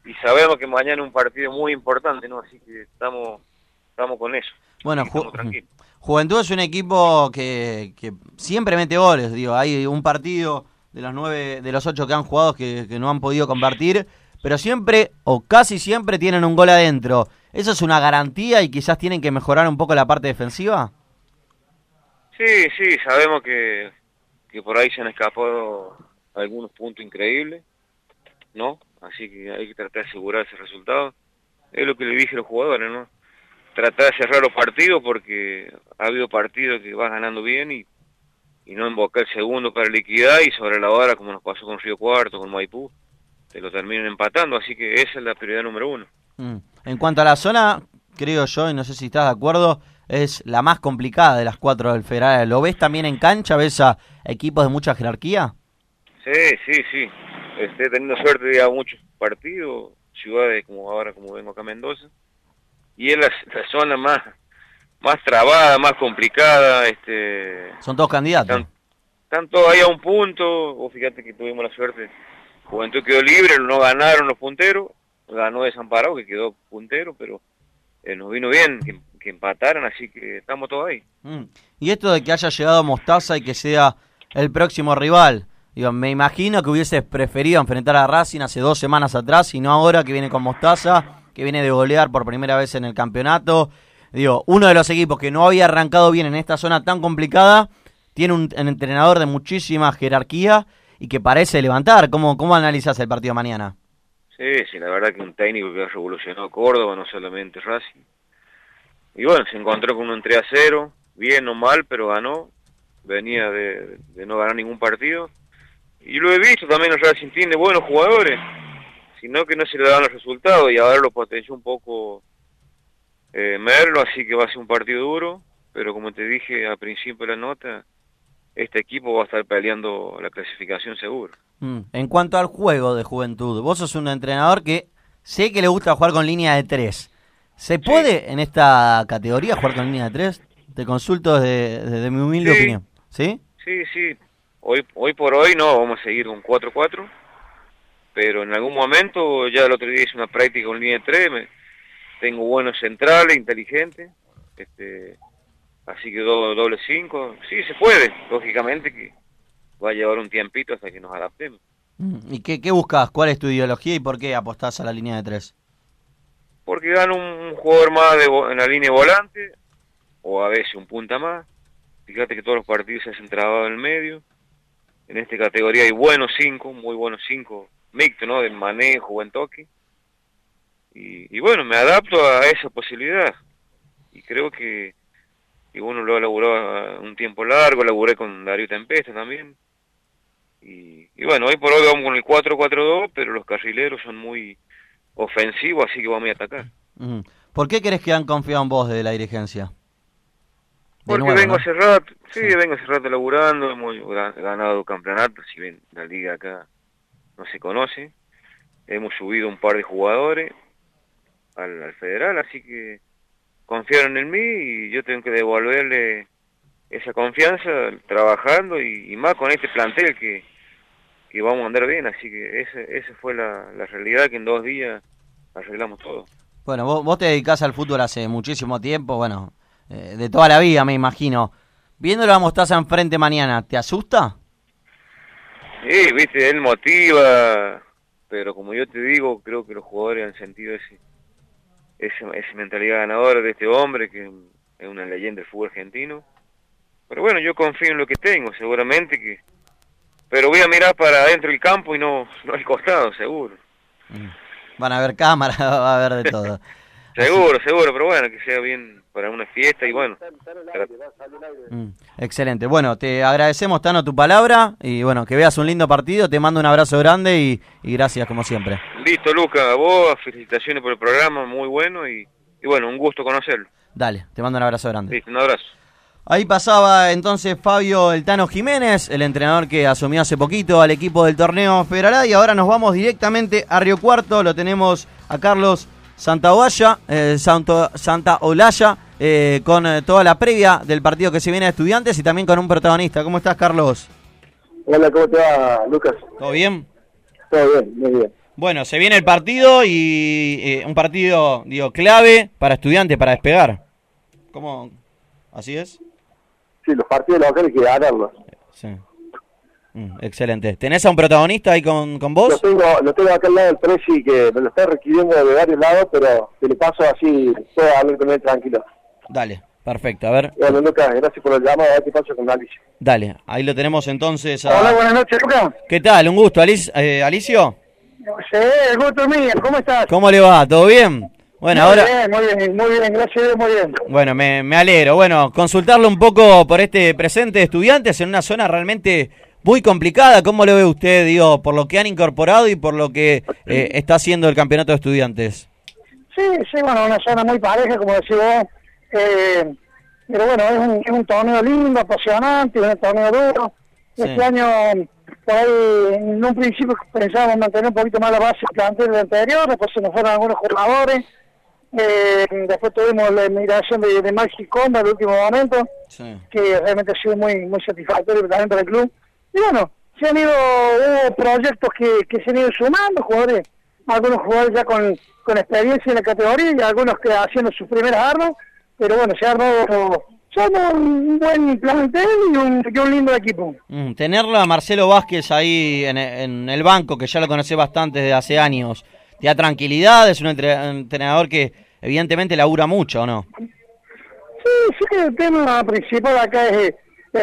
Y sabemos que mañana es un partido muy importante, ¿no? Así que estamos, estamos con eso. Bueno, Ju-. Juventud es un equipo que, que siempre mete goles, digo, hay un partido de los nueve, de los ocho que han jugado que, que no han podido convertir, pero siempre o casi siempre tienen un gol adentro. ¿Eso es una garantía y quizás tienen que mejorar un poco la parte defensiva? Sí, sí, sabemos que, que por ahí se han escapado algunos puntos increíbles, ¿no? Así que hay que tratar de asegurar ese resultado. Es lo que le dije a los jugadores, ¿no? Tratar de cerrar los partidos porque ha habido partidos que vas ganando bien y, y no invocar el segundo para liquidar y sobre la hora, como nos pasó con Río Cuarto, con Maipú, te lo terminan empatando, así que esa es la prioridad número uno. Mm. En cuanto a la zona, creo yo, y no sé si estás de acuerdo, es la más complicada de las cuatro del Federal. ¿Lo ves también en cancha? ¿Ves a equipos de mucha jerarquía? Sí, sí, sí. Estoy teniendo suerte de ir a muchos partidos, ciudades como ahora, como vengo acá a Mendoza. Y es la, la zona más más trabada, más complicada. este Son todos candidatos. Están, están todos ahí a un punto. Vos fíjate que tuvimos la suerte. Juventud quedó libre, no ganaron los punteros. Ganó Desamparado, que quedó puntero, pero eh, nos vino bien que, que empataran, así que estamos todos ahí. Mm. Y esto de que haya llegado Mostaza y que sea el próximo rival. Digo, me imagino que hubieses preferido enfrentar a Racing hace dos semanas atrás y no ahora que viene con Mostaza, que viene de golear por primera vez en el campeonato. Digo, uno de los equipos que no había arrancado bien en esta zona tan complicada, tiene un, entrenador de muchísima jerarquía y que parece levantar. ¿Cómo, cómo analizas el partido mañana? Sí, sí, la verdad que un técnico que ha revolucionado Córdoba, no solamente Racing. Y bueno, se encontró con un 3 a 0, bien o mal, pero ganó. Venía de, de no ganar ningún partido. Y lo he visto también el Racing tiene buenos jugadores, sino que no se le dan los resultados y ahora lo potenció un poco eh, Merlo, así que va a ser un partido duro. Pero como te dije al principio de la nota, este equipo va a estar peleando la clasificación seguro. Mm. En cuanto al juego de juventud, vos sos un entrenador que sé que le gusta jugar con línea de tres. ¿Se puede en esta categoría jugar con línea de tres? Te consulto desde, desde mi humilde Sí. opinión. ¿Sí? Sí, sí. Hoy, hoy por hoy no, vamos a seguir con 4-4. Pero en algún momento, ya el otro día hice una práctica con línea de 3. me- tengo buenos centrales, inteligentes. Este, así que do- doble 5. Sí, se puede. Lógicamente que va a llevar un tiempito hasta que nos adaptemos. Mm. ¿Y qué, qué buscas? ¿Cuál es tu ideología y por qué apostás a la línea de tres? Porque gana un, un jugador más de en la línea de volante, o a veces un punta más. Fíjate que todos los partidos se hacen trabado en el medio. En esta categoría hay buenos cinco, muy buenos cinco, mixto, ¿no? De manejo, buen toque. Y, y bueno, me adapto a esa posibilidad. Y creo que, que uno lo ha laburado un tiempo largo, laburé con Darío Tempesta también. Y, y bueno, hoy por hoy vamos con el 4-4-2, pero los carrileros son muy ofensivos, así que vamos a atacar. ¿Por qué crees que han confiado en vos de la dirigencia? De Porque nuevo, vengo ¿no? hace rato, sí, vengo hace rato laburando, hemos ga- ganado campeonatos, si bien la liga acá no se conoce, hemos subido un par de jugadores al, al federal, así que confiaron en mí y yo tengo que devolverle esa confianza trabajando y, y más con este plantel que, que vamos a andar bien, así que esa, esa fue la, la realidad que en dos días arreglamos todo. Bueno, vos, vos te dedicás al fútbol hace muchísimo tiempo, bueno, eh, de toda la vida me imagino. Viéndolo a Mostaza enfrente mañana, ¿te asusta? Sí, viste, él motiva, pero como yo te digo, creo que los jugadores han sentido ese, ese, esa mentalidad ganadora de este hombre, que es una leyenda del fútbol argentino. Pero bueno, yo confío en lo que tengo, seguramente que... Pero voy a mirar para adentro del campo y no, no al costado, seguro. Van a haber cámaras, va a haber de todo. Seguro, seguro, pero bueno, que sea bien para una fiesta y bueno. Mm, excelente. Bueno, te agradecemos, Tano, tu palabra y bueno, que veas un lindo partido. Te mando un abrazo grande y, y gracias como siempre. Listo, Luca, a vos, felicitaciones por el programa, muy bueno y, y bueno, un gusto conocerlo. Dale, te mando un abrazo grande. Listo, un abrazo. Ahí pasaba entonces Fabio El Tano Jiménez, el entrenador que asumió hace poquito al equipo del torneo Federal y ahora nos vamos directamente a Río Cuarto, lo tenemos a Carlos Santa Olaya, eh, Santo, Santa Olaya, eh, con eh, toda la previa del partido que se viene a estudiantes y también con un protagonista. ¿Cómo estás, Carlos? Hola, ¿cómo te va, Lucas? ¿Todo bien? Todo bien, muy bien. Bueno, se viene el partido y eh, un partido, digo, clave para estudiantes, para despegar. ¿Cómo? ¿Así es? Sí, los partidos locales hay que ganarlos. Sí. Mm, excelente. ¿Tenés a un protagonista ahí con, con vos? Lo tengo, lo tengo acá al lado del Presi que me lo está requiriendo de varios lados, pero si le paso así, puedo hablar con él tranquilo. Dale, perfecto. A ver, Bueno, Lucas, gracias por el llamado, a ver qué pasa con Alicia. dale. Ahí lo tenemos entonces. a- Hola, buenas noches, Lucas. ¿Qué tal? Un gusto, Alic- eh, Alicio. Sí, el gusto es mío, ¿cómo estás? ¿Cómo le va? ¿Todo bien? Bueno, muy ahora... bien, muy bien, muy bien, gracias a Dios, muy bien. Bueno, me, me alegro. Bueno, consultarlo un poco por este presente de estudiantes en una zona realmente muy complicada. ¿Cómo lo ve usted, digo, por lo que han incorporado y por lo que eh, está haciendo el campeonato de estudiantes? Sí, sí, bueno, una zona muy pareja, como decís vos. Eh, pero bueno, es un, es un torneo lindo, apasionante, un torneo duro. Sí. Este año, por ahí, en un principio pensábamos mantener un poquito más la base del plantel del anterior, después se nos fueron algunos jugadores. Eh, después tuvimos la emigración de, de Maxi Comba en el último momento, que realmente ha sido muy muy satisfactorio también para el club. Y bueno, se han ido, hubo proyectos que, que se han ido sumando, jugadores, algunos jugadores ya con, con experiencia en la categoría y algunos que haciendo sus primeras armas, pero bueno, se ha armado, armado un buen plantel y un, y un lindo equipo. Mm, tenerlo a Marcelo Vázquez ahí en, en el banco, que ya lo conocí bastante desde hace años, ¿te da tranquilidad? Es un entre- entrenador que evidentemente labura mucho, ¿o no? Sí, sí, el tema principal acá es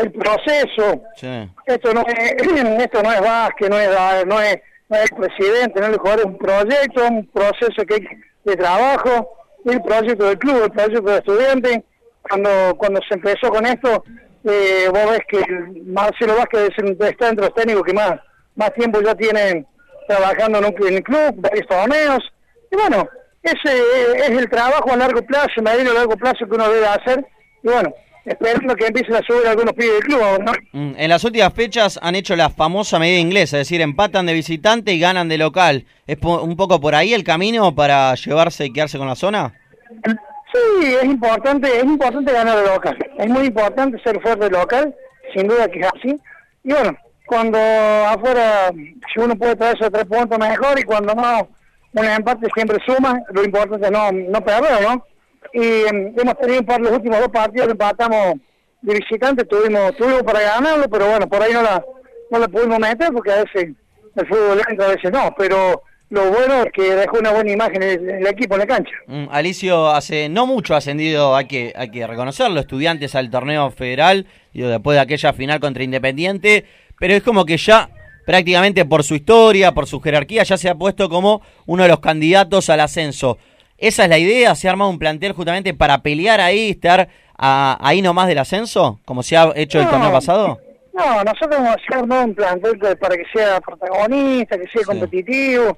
el proceso. Sí. Esto no es, esto no es Vázquez, no es, no es, no es el presidente, no es el jugador, es un proyecto, un proceso que hay de trabajo, el proyecto del club, el proyecto de estudiantes. Cuando, cuando se empezó con esto, eh, vos ves que el Marcelo Vázquez es el- está entre los técnicos que más, más tiempo ya tienen trabajando en, un, en el club, varios torneos. Y bueno, ese es el trabajo a largo plazo, medio a largo plazo que uno debe hacer. Y bueno, esperando que empiecen a subir algunos pibes del club, ¿no? Mm, En las últimas fechas han hecho la famosa medida inglesa, es decir, empatan de visitante y ganan de local. ¿Es un poco por ahí el camino para llevarse y quedarse con la zona? Sí, es importante, es importante ganar de local. Es muy importante ser fuerte local, sin duda que es así. Y bueno, cuando afuera, si uno puede traerse tres puntos mejor y cuando no, un empate siempre suma, lo importante es no, no perder, ¿no? Y em, hemos tenido un par de los últimos dos partidos que empatamos de visitante, tuvimos, tuvimos para ganarlo, pero bueno, por ahí no la, no la pudimos meter porque a veces el fútbol entra, a veces no, pero lo bueno es que dejó una buena imagen el, equipo en la cancha. Mm, Alicio hace no mucho ascendido, hay que, hay que reconocerlo, estudiantes al torneo federal, digo, después de aquella final contra Independiente, pero es como que ya prácticamente por su historia, por su jerarquía, ya se ha puesto como uno de los candidatos al ascenso. ¿Esa es la idea? ¿Se ha armado un plantel justamente para pelear ahí, estar a- ahí nomás del ascenso, como se ha hecho el torneo pasado? No, nosotros hemos armado un plantel para que sea protagonista, que sea competitivo,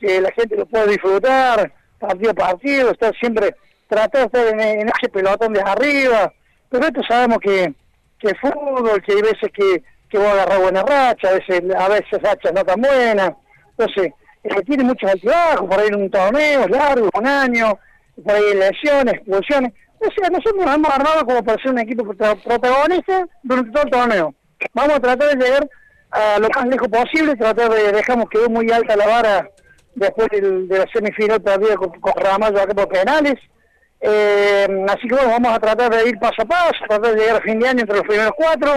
que la gente lo pueda disfrutar, partido a partido, estar siempre, tratar de estar en, en ese pelotón de arriba. Pero esto sabemos que, que es fútbol, que hay veces que, que va a agarrar buena racha, a veces, a veces rachas no tan buenas. Entonces, eh, tiene muchos altibajos, por ahí un torneo largo, un año, por ahí lesiones, expulsiones. O sea, nosotros nos hemos armado como para ser un equipo prota- protagonista durante todo el torneo. Vamos a tratar de llegar a lo más lejos posible, tratar de, dejamos quedó muy alta la vara después del- de la semifinal perdida con, con Ramallo acá por penales. Eh, así que bueno, vamos a tratar de ir paso a paso, tratar de llegar a fin de año entre los primeros cuatro.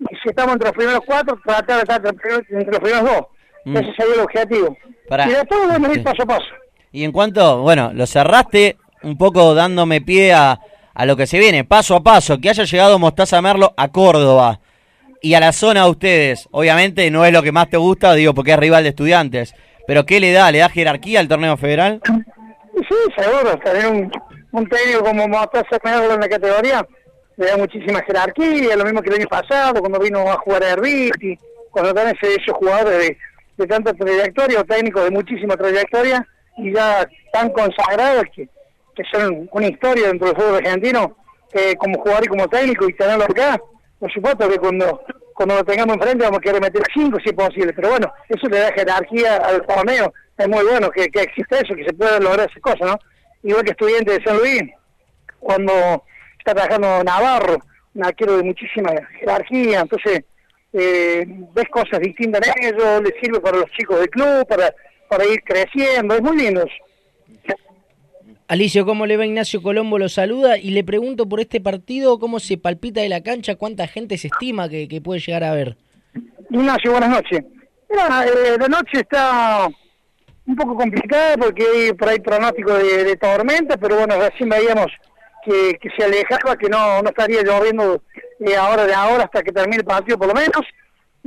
y si estamos entre los primeros cuatro, tratar de estar entre los primeros dos. Mm. Ese sería el objetivo. Pará. Y después vamos a ir paso a paso. Y en cuanto, bueno, lo cerraste un poco dándome pie a, a lo que se viene, paso a paso, que haya llegado Mostaza Merlo a Córdoba y a la zona de ustedes. Obviamente no es lo que más te gusta, digo, porque es rival de estudiantes. Pero ¿qué le da? ¿Le da jerarquía al torneo federal? Sí, seguro, tener un, un técnico como Mostaza Merlo en la categoría le da muchísima jerarquía, lo mismo que el año pasado, cuando vino a jugar a Herbiti, cuando tenés esos jugadores de, de tanta trayectoria, o técnicos de muchísima trayectoria, y ya tan consagrados que, que son una historia dentro del fútbol argentino, eh, como jugador y como técnico, y tenerlo acá, por supuesto que cuando cuando lo tengamos enfrente vamos a querer meter cinco si es posible, pero bueno, eso le da jerarquía al torneo, es muy bueno que, que existe eso, que se pueda lograr esas cosas, ¿no? Igual que estudiante de San Luis, cuando está trabajando Navarro, un arquero de muchísima jerarquía, entonces eh, ves cosas distintas en ellos, les sirve para los chicos del club, para, para ir creciendo, es muy lindo. Alicio, ¿cómo le va Ignacio Colombo? Lo saluda y le pregunto por este partido, ¿cómo se palpita de la cancha? ¿Cuánta gente se estima que, que puede llegar a ver? Ignacio, buenas noches. Mira, eh, la noche está un poco complicada porque hay por ahí pronóstico de, de tormenta, pero bueno, recién veíamos que, se alejaba, que no, no estaría lloviendo eh, ahora de ahora hasta que termine el partido por lo menos.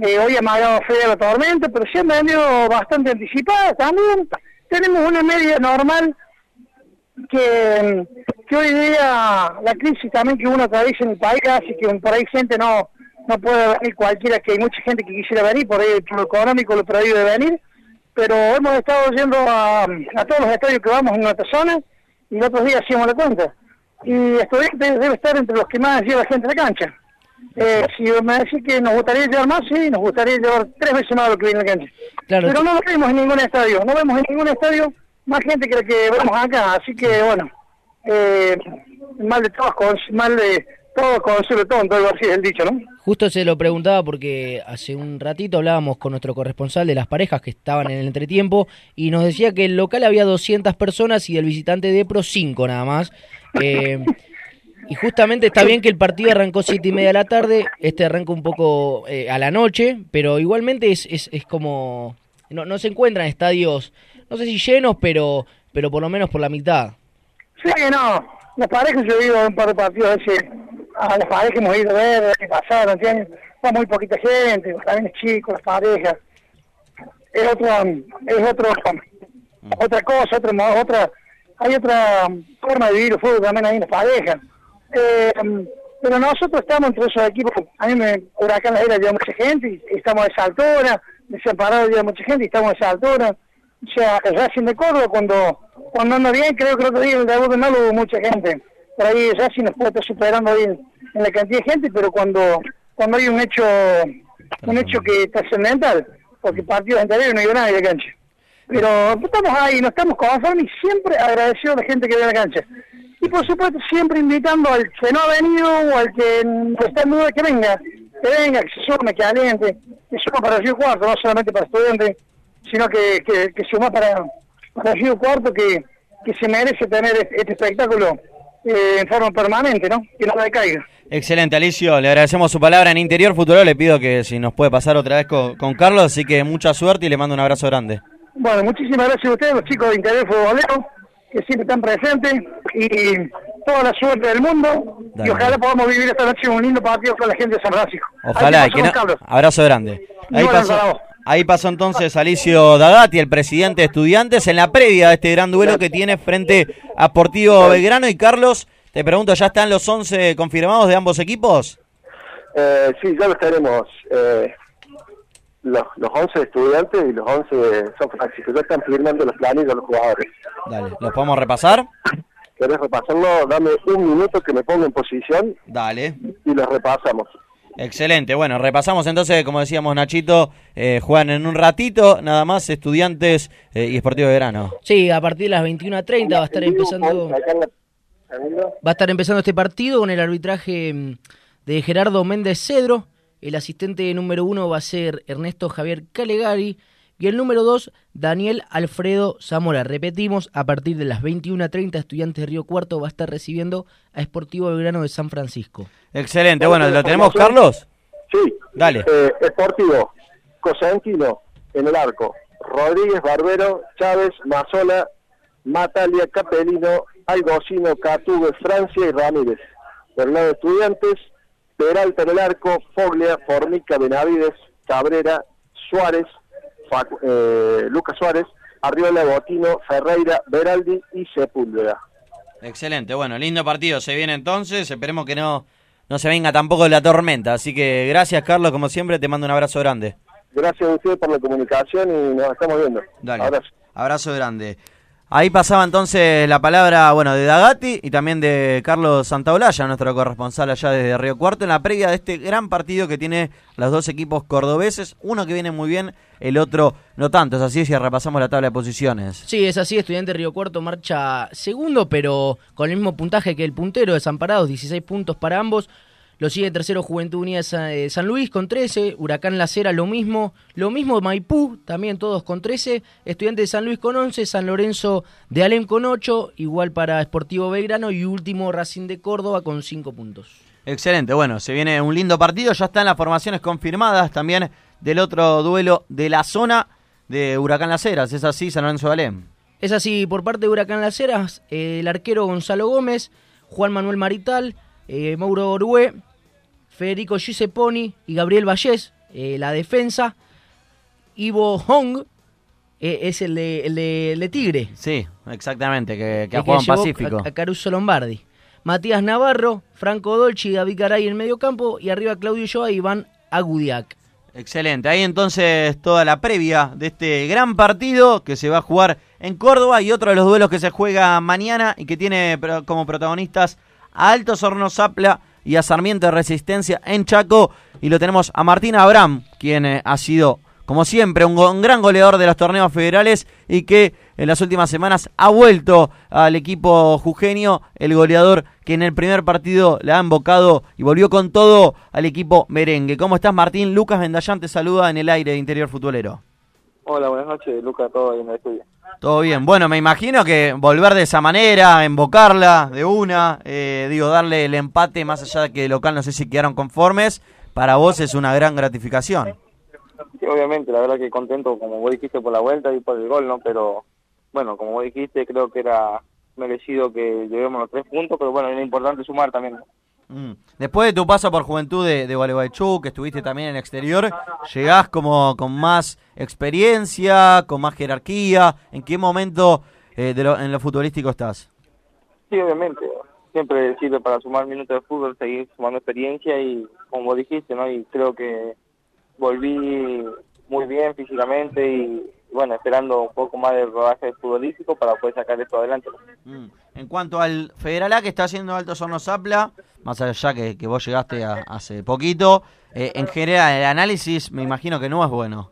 Eh, hoy ha amagado fea la tormenta, pero sí han venido bastante anticipadas también. Tenemos una media normal que, que hoy día la crisis también que uno atraviesa en el país hace que por ahí gente no no puede venir cualquiera, que hay mucha gente que quisiera venir, por ahí lo económico lo prohíbe venir, pero hemos estado yendo a, a todos los estadios que vamos en nuestra zona y los otros días hacíamos la cuenta. Y estudiantes debe estar entre los que más lleva gente a la cancha. Eh, si me decís que nos gustaría llevar más, sí, nos gustaría llevar tres veces más de lo que viene a la cancha. Claro. Pero no lo vemos en ningún estadio, no vemos en ningún estadio más gente que la que vemos acá, así que bueno, eh, mal de todos, con, mal de todos, consuelo tonto, algo así es el dicho, ¿no? Justo se lo preguntaba porque hace un ratito hablábamos con nuestro corresponsal de las parejas que estaban en el entretiempo y nos decía que el local había 200 personas y del visitante de Pro 5 nada más. Eh, y justamente está bien que el partido arrancó siete y media de la tarde, este arranca un poco eh, a la noche, pero igualmente es, es, es como... No, no se encuentran estadios, no sé si llenos, pero, pero por lo menos por la mitad. Sí, no, las parejas yo he ido a un par de partidos a las parejas hemos ido a ver, año pasado, ¿entiendes? Muy poquita gente, también es chico, las parejas. Es otro, es otro, otra cosa, otra, otra, hay otra forma de vivir el fútbol también ahí en las parejas. Eh, pero nosotros estamos entre esos equipos, a mí me, Huracán La Era lleva mucha gente y estamos a esa altura, Desamparado lleva mucha gente y estamos a esa altura. O sea, Racing de Córdoba cuando, cuando anda bien, creo que otro día en el debut de Malo hubo mucha gente. Por ahí Racing nos puede estar superando ahí en, la cantidad de gente, pero cuando, cuando hay un hecho, un hecho que es trascendental, porque partidos anteriores no iba nadie la cancha. Pero estamos ahí, no estamos conformes y siempre agradecidos a la gente que a la cancha. Y por supuesto siempre invitando al que no ha venido o al que está en duda que venga, que venga, que se sume, que aliente, que suma para Río Cuarto, no solamente para estudiantes, sino que, que, que suma para, para Río Cuarto, que, que se merece tener este, este espectáculo eh, en forma permanente, ¿no? Que no decaiga. Excelente, Alicio. Le agradecemos su palabra en Interior Futuro. Le pido que si nos puede pasar otra vez con, con Carlos. Así que mucha suerte y le mando un abrazo grande. Bueno, muchísimas gracias a ustedes, los chicos de Interés Futbolero, que siempre están presentes, y toda la suerte del mundo, Dale. y ojalá podamos vivir esta noche un lindo partido con la gente de San Francisco. Ojalá. Que no- Carlos. Abrazo grande. Pasó, ahí pasó entonces Alicio Dagati, el presidente de estudiantes, en la previa de este gran duelo que tiene frente a Sportivo Belgrano. Y Carlos, te pregunto, ¿ya están los 11 confirmados de ambos equipos? Eh, sí, ya los tenemos. Eh, los, los 11 estudiantes y los 11 de San Francisco. Ya están firmando los planes de los jugadores. Dale, ¿los podemos repasar? ¿Querés repasarlo? Dame un minuto que me ponga en posición Dale. y los repasamos. Excelente, bueno, repasamos entonces, como decíamos Nachito, eh, juegan en un ratito, nada más, estudiantes eh, y Sportivo Belgrano. Sí, a partir de las 21.30 va a estar empezando... Va a estar empezando este partido con el arbitraje mm, de Gerardo Méndez Cedro. El asistente número uno va a ser Ernesto Javier Calegari. Y el número dos, Daniel Alfredo Zamora. Repetimos, a partir de las 21.30, Estudiantes de Río Cuarto va a estar recibiendo a Sportivo Belgrano de San Francisco. Excelente, bueno, ¿lo tenemos Carlos? Sí. Dale. Eh, Esportivo, Cosentino en el arco, Rodríguez, Barbero, Chávez, Mazola, Matalia, Capelino, Algocino, Catugue, Francia y Ramírez. Del lado de estudiantes, Peralta en el arco, Foglia, Formica, Benavides, Cabrera, Suárez, Facu- eh, Lucas Suárez, Arriola, Botino, Ferreira, Beraldi y Sepúlveda. Excelente, bueno, lindo partido se viene entonces, esperemos que no, no se venga tampoco la tormenta, así que gracias Carlos, como siempre, te mando un abrazo grande. Gracias a ustedes por la comunicación y nos estamos viendo. Dale. Abrazo. Abrazo grande. Ahí pasaba entonces la palabra, bueno, de Dagati y también de Carlos Santaolalla, nuestro corresponsal allá desde Río Cuarto, en la previa de este gran partido que tiene los dos equipos cordobeses, uno que viene muy bien, el otro no tanto, es así si repasamos la tabla de posiciones. Sí, es así, Estudiante Río Cuarto marcha segundo, pero con el mismo puntaje que el puntero, Desamparados, 16 puntos para ambos. Lo sigue tercero Juventud Unida de eh, San Luis con 13, Huracán La Cera lo mismo, lo mismo Maipú, también todos con 13, Estudiante de San Luis con 11, San Lorenzo de Alem con 8, igual para Sportivo Belgrano y último Racing de Córdoba con 5 puntos. Excelente, bueno, se viene un lindo partido, ya están las formaciones confirmadas también del otro duelo de la zona de Huracán Las Heras, es así, San Lorenzo de Alem. Es así, por parte de Huracán Las Heras, eh, el arquero Gonzalo Gómez, Juan Manuel Marital, eh, Mauro Orué, Federico Giusepponi y Gabriel Vallés, eh, la defensa. Ivo Hong eh, es el de, el, de, el de Tigre. Sí, exactamente, que, que ha jugado en Pacífico. A, a Caruso Lombardi. Matías Navarro, Franco Dolci y David Garay en medio campo. Y arriba Claudio Joa y Iván Agudiak. Excelente, ahí entonces toda la previa de este gran partido que se va a jugar en Córdoba y otro de los duelos que se juega mañana y que tiene como protagonistas a Altos Hornos Zapla y a Sarmiento de Resistencia en Chaco y lo tenemos a Martín Abraham, quien eh, ha sido como siempre un, gran goleador de los torneos federales y que en las últimas semanas ha vuelto al equipo jujeño, el goleador que en el primer partido le ha invocado y volvió con todo al equipo merengue. ¿Cómo estás Martín? Lucas Vendallán te saluda en el aire de Interior Futbolero. Hola, buenas noches, Lucas, todo ahí en el estudio. Todo bien. Bueno, me imagino que volver de esa manera, invocarla de una, eh, digo, darle el empate más allá de que local no sé si quedaron conformes, para vos es una gran gratificación. Obviamente, la verdad que contento, como vos dijiste, por la vuelta y por el gol, ¿no? Pero, bueno, como vos dijiste, creo que era merecido que llevemos los tres puntos, pero bueno, era importante sumar también. Mm. Después de tu paso por Juventud de, de Gualeguaychú, que estuviste también en el exterior, llegás como con más experiencia, con más jerarquía. ¿En qué momento eh, de en lo futbolístico estás? Sí, obviamente, siempre sirve para sumar minutos de fútbol, seguir sumando experiencia y, como dijiste, ¿no? Y creo que volví muy bien físicamente y, bueno, esperando un poco más de rodaje futbolístico para poder sacar esto adelante. Mm. En cuanto al Federal A que está haciendo Alto Hornos Zapla, más allá que, que vos llegaste a- hace poquito, eh, en general el análisis me imagino que no es bueno.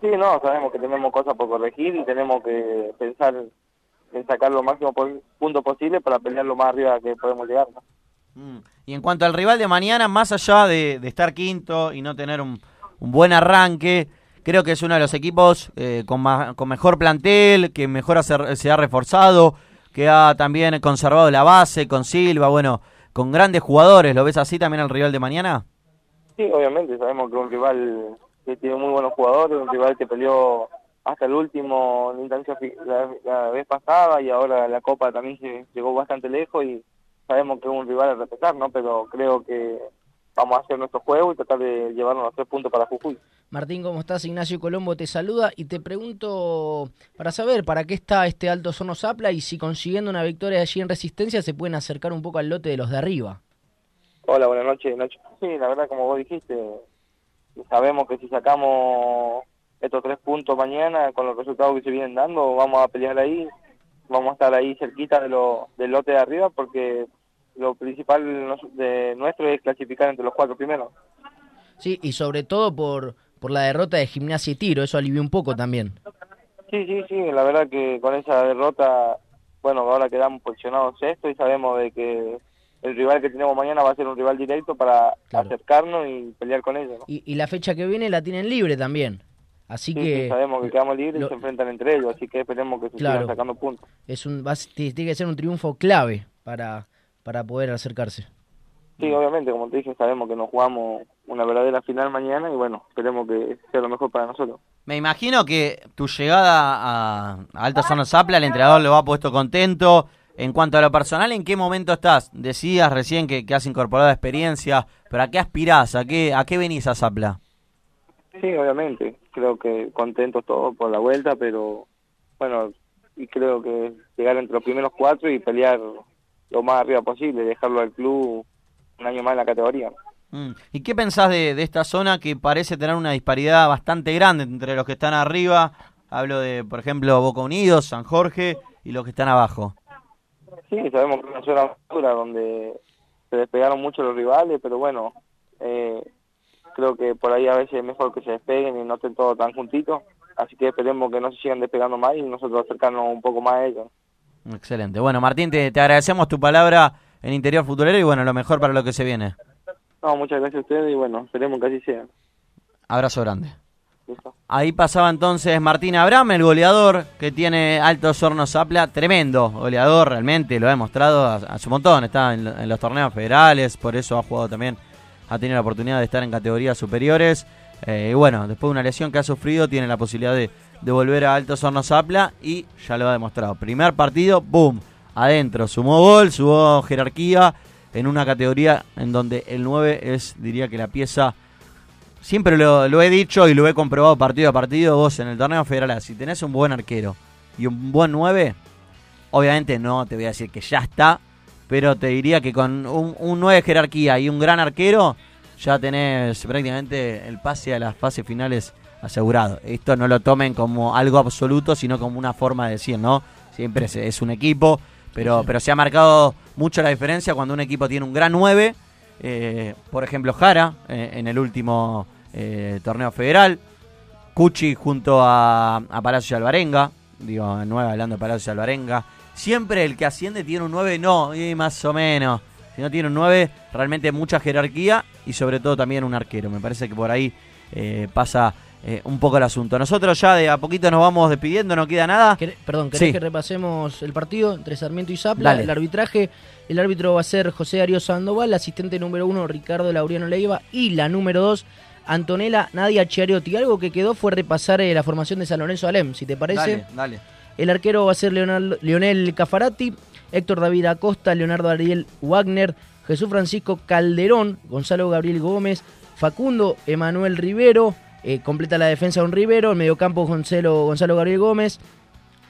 Sí, no, sabemos que tenemos cosas por corregir y tenemos que pensar en sacar lo máximo punto posible para pelear lo más arriba que podemos llegar. ¿no? Mm. Y en cuanto al rival de mañana, más allá de, de estar quinto y no tener un, un buen arranque, creo que es uno de los equipos eh, con, ma- con mejor plantel, que mejor hace- se ha reforzado, que ha también conservado la base con Silva, bueno, con grandes jugadores. ¿Lo ves así también el rival de mañana? Sí, obviamente, sabemos que un rival que tiene muy buenos jugadores, un rival que peleó hasta el último en instancia la, la vez pasada y ahora la Copa también llegó bastante lejos y sabemos que es un rival a respetar, ¿no? Pero creo que vamos a hacer nuestro juego y tratar de llevarnos los tres puntos para Jujuy. Martín, ¿cómo estás? Ignacio Colombo te saluda y te pregunto para saber para qué está este Alto Sono Zapla y si consiguiendo una victoria allí en Resistencia se pueden acercar un poco al lote de los de arriba. Hola, buenas noches, Nacho. Sí, la verdad, como vos dijiste, sabemos que si sacamos estos tres puntos mañana, con los resultados que se vienen dando, vamos a pelear ahí, vamos a estar ahí cerquita de lo, del lote de arriba, porque lo principal de nuestro es clasificar entre los cuatro primeros. Sí, y sobre todo por, por la derrota de Gimnasia y Tiro, eso alivió un poco también. Sí, sí, sí, la verdad que con esa derrota, bueno, ahora quedamos posicionados sexto y sabemos de que el rival que tenemos mañana va a ser un rival directo para acercarnos y pelear con ellos. ¿no? Y, y la fecha que viene la tienen libre también. Así Sí, que sí, sabemos que quedamos libres lo- y se enfrentan entre ellos, así que esperemos que se Claro. sigan sacando puntos. es un, va tiene que ser un triunfo clave para, para poder acercarse. Sí, obviamente, como te dije, sabemos que nos jugamos una verdadera final mañana y bueno, esperemos que sea lo mejor para nosotros. Me imagino que tu llegada a, a Alto Hornos Zapla, el entrenador lo ha puesto contento. En cuanto a lo personal, ¿en qué momento estás? Decías recién que, que has incorporado experiencia, pero ¿a qué aspirás? ¿A qué, a qué venís a Zapla? Sí, obviamente, creo que contentos todos por la vuelta, pero bueno, y creo que llegar entre los primeros cuatro y pelear lo más arriba posible, dejarlo al club un año más en la categoría. Mm. ¿Y qué pensás de, de esta zona que parece tener una disparidad bastante grande entre los que están arriba? Hablo de, por ejemplo, Boca Unidos, San Jorge y los que están abajo. Sí, sabemos que es una zona dura donde se despegaron mucho los rivales, pero bueno, eh, creo que por ahí a veces es mejor que se despeguen y no estén todos tan juntitos, así que esperemos que no se sigan despegando más y nosotros acercarnos un poco más a ellos. Excelente. Bueno, Martín, te, te agradecemos tu palabra en Interior Futbolero y bueno, lo mejor para lo que se viene. No, muchas gracias a ustedes y bueno, esperemos que así sea. Abrazo grande. Ahí pasaba entonces Martín Abraham, el goleador que tiene Altos Hornos Zapla, tremendo goleador realmente, lo ha demostrado a, a su montón, está en, en, los torneos federales, por eso ha jugado también, ha tenido la oportunidad de estar en categorías superiores. Eh, y bueno, después de una lesión que ha sufrido, tiene la posibilidad de, de volver a Altos Hornos Zapla y ya lo ha demostrado. Primer partido, boom, adentro, sumó gol, sumó jerarquía en una categoría en donde el 9 es, diría que la pieza siempre lo, he dicho y lo he comprobado partido a partido. Vos en el torneo federal, si tenés un buen arquero y un buen 9, obviamente no te voy a decir que ya está, pero te diría que con un, un 9 de jerarquía y un gran arquero, ya tenés prácticamente el pase a las fases finales asegurado. Esto no lo tomen como algo absoluto, sino como una forma de decir, ¿no? Siempre es, es un equipo, pero, sí. pero se ha marcado mucho la diferencia cuando un equipo tiene un gran 9. Eh, por ejemplo, Jara eh, en el último eh, torneo federal. Cuchi junto a, a Palacio de Alvarenga. Digo, nueva hablando de Palacio de Alvarenga. Siempre el que asciende tiene un 9, no, y más o menos. Si no tiene un 9, realmente mucha jerarquía y sobre todo también un arquero. Me parece que por ahí eh, pasa eh, un poco el asunto. Nosotros ya de a poquito nos vamos despidiendo, no queda nada. ¿Querés, perdón, ¿querés Sí. que repasemos el partido entre Sarmiento y Zapla? Dale. El arbitraje, el árbitro va a ser José Darío Sandoval, el asistente número uno Ricardo Laureano Leiva y la número dos Antonella Nadia Chiariotti. Algo que quedó fue repasar eh, la formación de San Lorenzo Alem, si te parece. Dale, dale. El arquero va a ser Leonel, Leonel Cafarati, Héctor David Acosta, Leonardo Ariel Wagner, Jesús Francisco Calderón, Gonzalo Gabriel Gómez, Facundo Emanuel Rivero, eh, completa la defensa un Rivero, el mediocampo Gonzalo, Gonzalo Gabriel Gómez,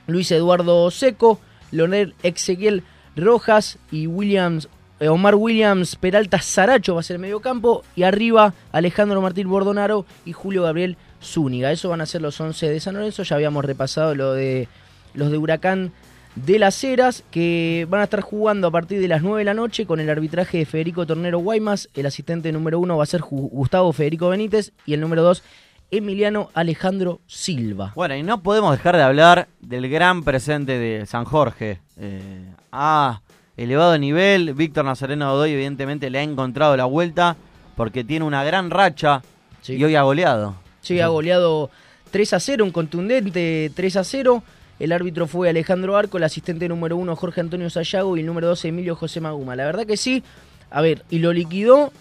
Luis Eduardo Seco, Leonel Ezequiel Rojas y Williams, eh, Omar Williams Peralta Saracho va a ser el mediocampo y arriba Alejandro Martín Bordonaro y Julio Gabriel Zúñiga. Eso van a ser los 11 de San Lorenzo, ya habíamos repasado lo de los de Huracán de las Heras, que van a estar jugando a partir de las 9 de la noche con el arbitraje de Federico Tornero Guaymas. El asistente número 1 va a ser Gustavo Federico Benítez y el número 2 Emiliano Alejandro Silva. Bueno, y no podemos dejar de hablar del gran presente de San Jorge. Eh, a elevado nivel, Víctor Nazareno Godoy evidentemente le ha encontrado la vuelta porque tiene una gran racha y hoy ha goleado. Sí, ha goleado 3 a 0, un contundente 3 a 0. El árbitro fue Alejandro Arco, el asistente número 1 Jorge Antonio Sayago y el número 2 Emilio José Maguma. La verdad que sí, a ver, y lo liquidó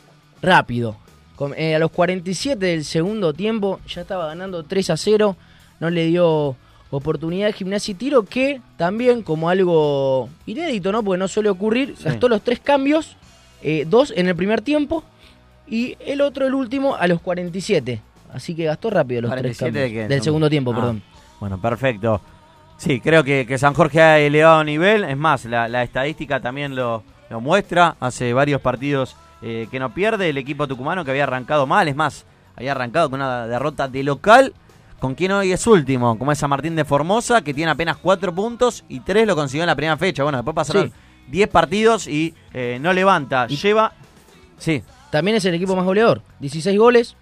rápido. Con- eh, a los 47 del segundo tiempo ya estaba ganando 3 a 0, no le dio oportunidad de gimnasia y tiro que también como algo inédito, ¿no? Porque no suele ocurrir, gastó los tres cambios, eh, dos en el primer tiempo y el otro, el último, a los 47. Así que gastó rápido los tres 47 cambios. de qué? Del segundo tiempo, Ah, perdón. Bueno, perfecto. Sí, creo que, que San Jorge ha elevado nivel. Es más, la, la estadística también lo, lo muestra. Hace varios partidos eh, que no pierde el equipo tucumano que había arrancado mal. Es más, había arrancado con una derrota de local. Con quien hoy es último, como es San Martín de Formosa, que tiene apenas cuatro puntos y tres lo consiguió en la primera fecha. Bueno, después pasaron Sí. 10 partidos y eh, no levanta. Lleva. Sí. También es el equipo más goleador. 16 goles.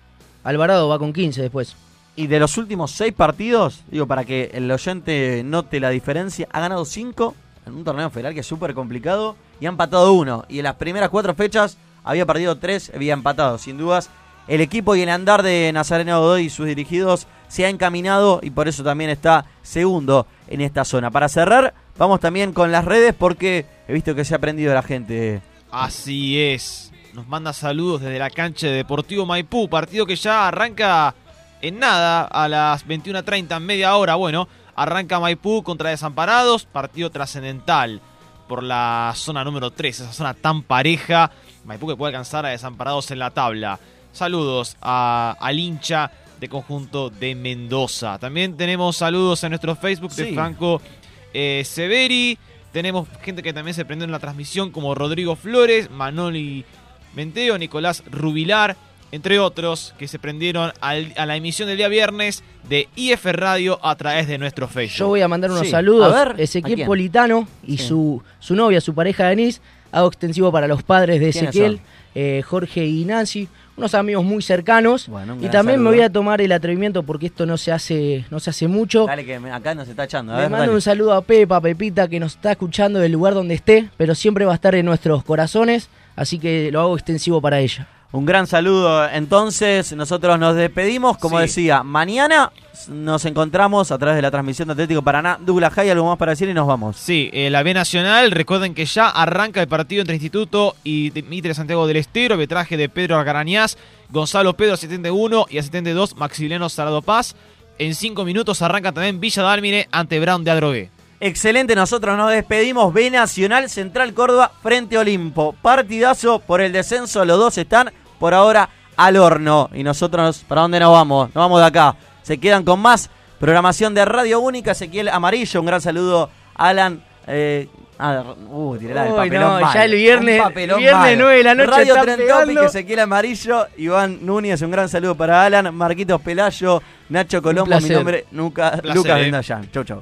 Alvarado va con 15 después. Y de los últimos seis partidos, digo, para que el oyente note la diferencia, ha ganado cinco en un torneo federal que es súper complicado y ha empatado uno. Y en las primeras cuatro fechas había perdido tres, había empatado. Sin dudas, el equipo y el andar de Nazareno Godoy y sus dirigidos se ha encaminado y por eso también está segundo en esta zona. Para cerrar, vamos también con las redes porque he visto que se ha aprendido la gente. Así es. nos manda saludos desde la cancha de Deportivo Maipú, partido que ya arranca en nada a las 21.30, media hora, bueno, arranca Maipú contra Desamparados, partido trascendental por la zona número 3, esa zona tan pareja, Maipú que puede alcanzar a Desamparados en la tabla. Saludos a, al hincha de conjunto de Mendoza. También tenemos saludos en nuestro Facebook de Sí. Franco eh, Severi. Tenemos gente que también se prendió en la transmisión como Rodrigo Flores, Manoli Menteo, Nicolás Rubilar, entre otros que se prendieron al- a la emisión del día viernes de IF Radio a través de nuestro Facebook. Yo voy a mandar unos Sí. saludos. A ver, ¿a Ezequiel? Politano y Sí. su, su novia, su pareja Denise. Hago extensivo para los padres de ¿Quiénes Ezequiel, eh, Jorge y Nancy. Unos amigos muy cercanos. un y también me voy a tomar el atrevimiento porque esto no se hace, no se hace mucho. Dale que acá nos está echando. A Le ver, mando dale. un saludo a Pepa, Pepita, que nos está escuchando del lugar donde esté, pero siempre va a estar en nuestros corazones, así que lo hago extensivo para ella. Un gran saludo. Entonces, nosotros nos despedimos. Como Sí. decía, mañana nos encontramos a través de la transmisión de Atlético Paraná. Douglas Hay, algo más para decir y nos vamos. Sí, eh, la B Nacional, recuerden que ya arranca el partido entre Instituto y Mitre Santiago del Estero, arbitraje de Pedro Agarañaz, Gonzalo Pedro, asistente 1 y asistente 2, Maximiliano Sarado Paz. En 5 minutos arranca también Villa Dálmine ante Brown de Adrogué. Excelente, nosotros nos despedimos. B Nacional, Central Córdoba, frente a Olimpo. Partidazo por el descenso, los dos están por ahora al horno. Y nosotros, ¿para dónde nos vamos? Nos vamos de acá. Se quedan con más programación de Radio Única. Ezequiel Amarillo, un gran saludo. Alan. Eh, ah, uh, tiré la del papelón no, ya el viernes- viernes malo. nueve de la noche Radio está Tren. Topic, Ezequiel Amarillo, Iván Núñez, un gran saludo para Alan, Marquitos Pelayo, Nacho Colombo, mi nombre Nuca- Lucas eh. Vendallán. Chau, chau.